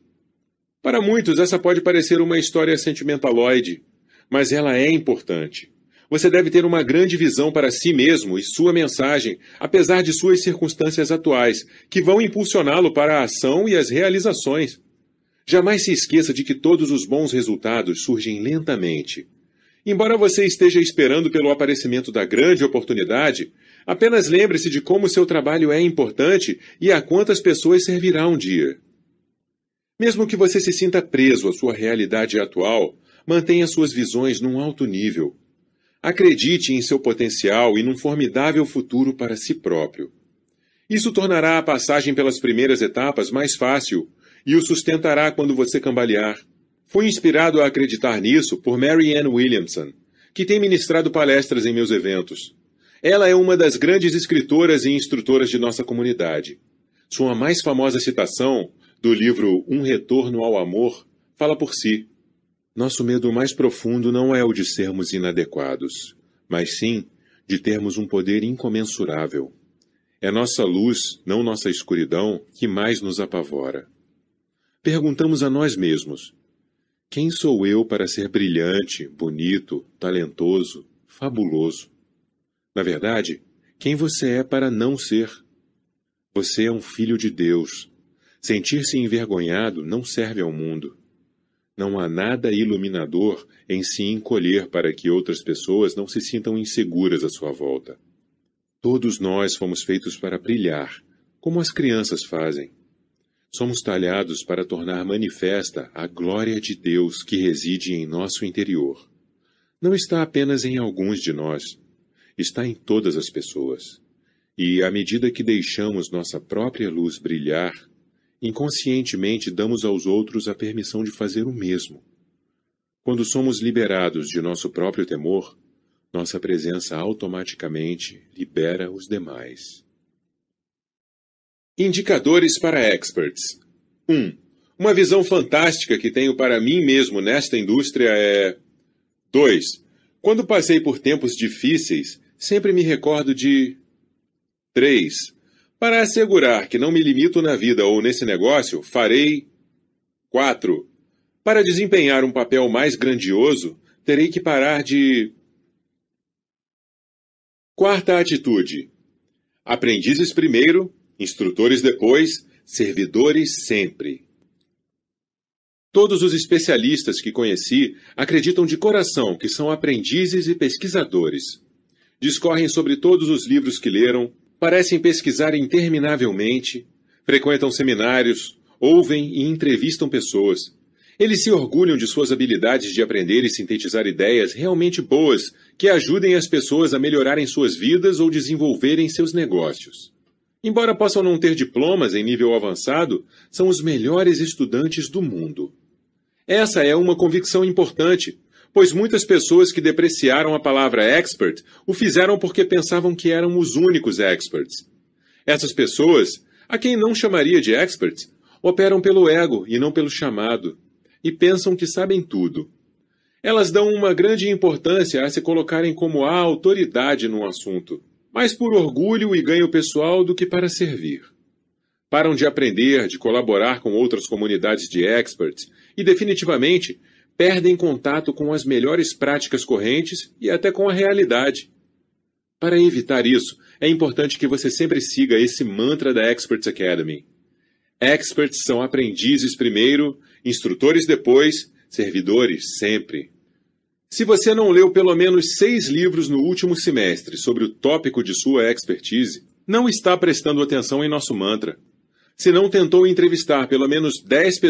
Para muitos, essa pode parecer uma história sentimentaloide, mas ela é importante. Você deve ter uma grande visão para si mesmo e sua mensagem, apesar de suas circunstâncias atuais, que vão impulsioná-lo para a ação e as realizações. Jamais se esqueça de que todos os bons resultados surgem lentamente. Embora você esteja esperando pelo aparecimento da grande oportunidade, apenas lembre-se de como seu trabalho é importante e a quantas pessoas servirá um dia. Mesmo que você se sinta preso à sua realidade atual, mantenha suas visões num alto nível. Acredite em seu potencial e num formidável futuro para si próprio. Isso tornará a passagem pelas primeiras etapas mais fácil e o sustentará quando você cambalear. Fui inspirado a acreditar nisso por Mary Ann Williamson, que tem ministrado palestras em meus eventos. Ela é uma das grandes escritoras e instrutoras de nossa comunidade. Sua mais famosa citação, do livro Um Retorno ao Amor, fala por si. Nosso medo mais profundo não é o de sermos inadequados, mas sim de termos um poder incomensurável. É nossa luz, não nossa escuridão, que mais nos apavora. Perguntamos a nós mesmos: quem sou eu para ser brilhante, bonito, talentoso, fabuloso? Na verdade, quem você é para não ser? Você é um filho de Deus. Sentir-se envergonhado não serve ao mundo. Não há nada iluminador em se encolher para que outras pessoas não se sintam inseguras à sua volta. Todos nós fomos feitos para brilhar, como as crianças fazem. Somos talhados para tornar manifesta a glória de Deus que reside em nosso interior. Não está apenas em alguns de nós, está em todas as pessoas. E à medida que deixamos nossa própria luz brilhar, inconscientemente damos aos outros a permissão de fazer o mesmo. Quando somos liberados de nosso próprio temor, nossa presença automaticamente libera os demais. Indicadores para experts. 1. Um, uma visão fantástica que tenho para mim mesmo nesta indústria é. 2. Quando passei por tempos difíceis, sempre me recordo de. 3. Para assegurar que não me limito na vida ou nesse negócio, farei 4. Para desempenhar um papel mais grandioso, terei que parar de. Quarta atitude: aprendizes primeiro, instrutores depois, servidores sempre. Todos os especialistas que conheci acreditam de coração que são aprendizes e pesquisadores. Discorrem sobre todos os livros que leram, parecem pesquisar interminavelmente, frequentam seminários, ouvem e entrevistam pessoas. Eles se orgulham de suas habilidades de aprender e sintetizar ideias realmente boas que ajudem as pessoas a melhorarem suas vidas ou desenvolverem seus negócios. Embora possam não ter diplomas em nível avançado, são os melhores estudantes do mundo. Essa é uma convicção importante, pois muitas pessoas que depreciaram a palavra expert o fizeram porque pensavam que eram os únicos experts. Essas pessoas, a quem não chamaria de experts, operam pelo ego e não pelo chamado, e pensam que sabem tudo. Elas dão uma grande importância a se colocarem como a autoridade num assunto, mais por orgulho e ganho pessoal do que para servir. Param de aprender, de colaborar com outras comunidades de experts e, definitivamente, perdem contato com as melhores práticas correntes e até com a realidade. Para evitar isso, é importante que você sempre siga esse mantra da Experts Academy. Experts são aprendizes primeiro, instrutores depois, servidores sempre. Se você não leu pelo menos seis livros no último semestre sobre o tópico de sua expertise, não está prestando atenção em nosso mantra. Se não tentou entrevistar pelo menos dez pessoas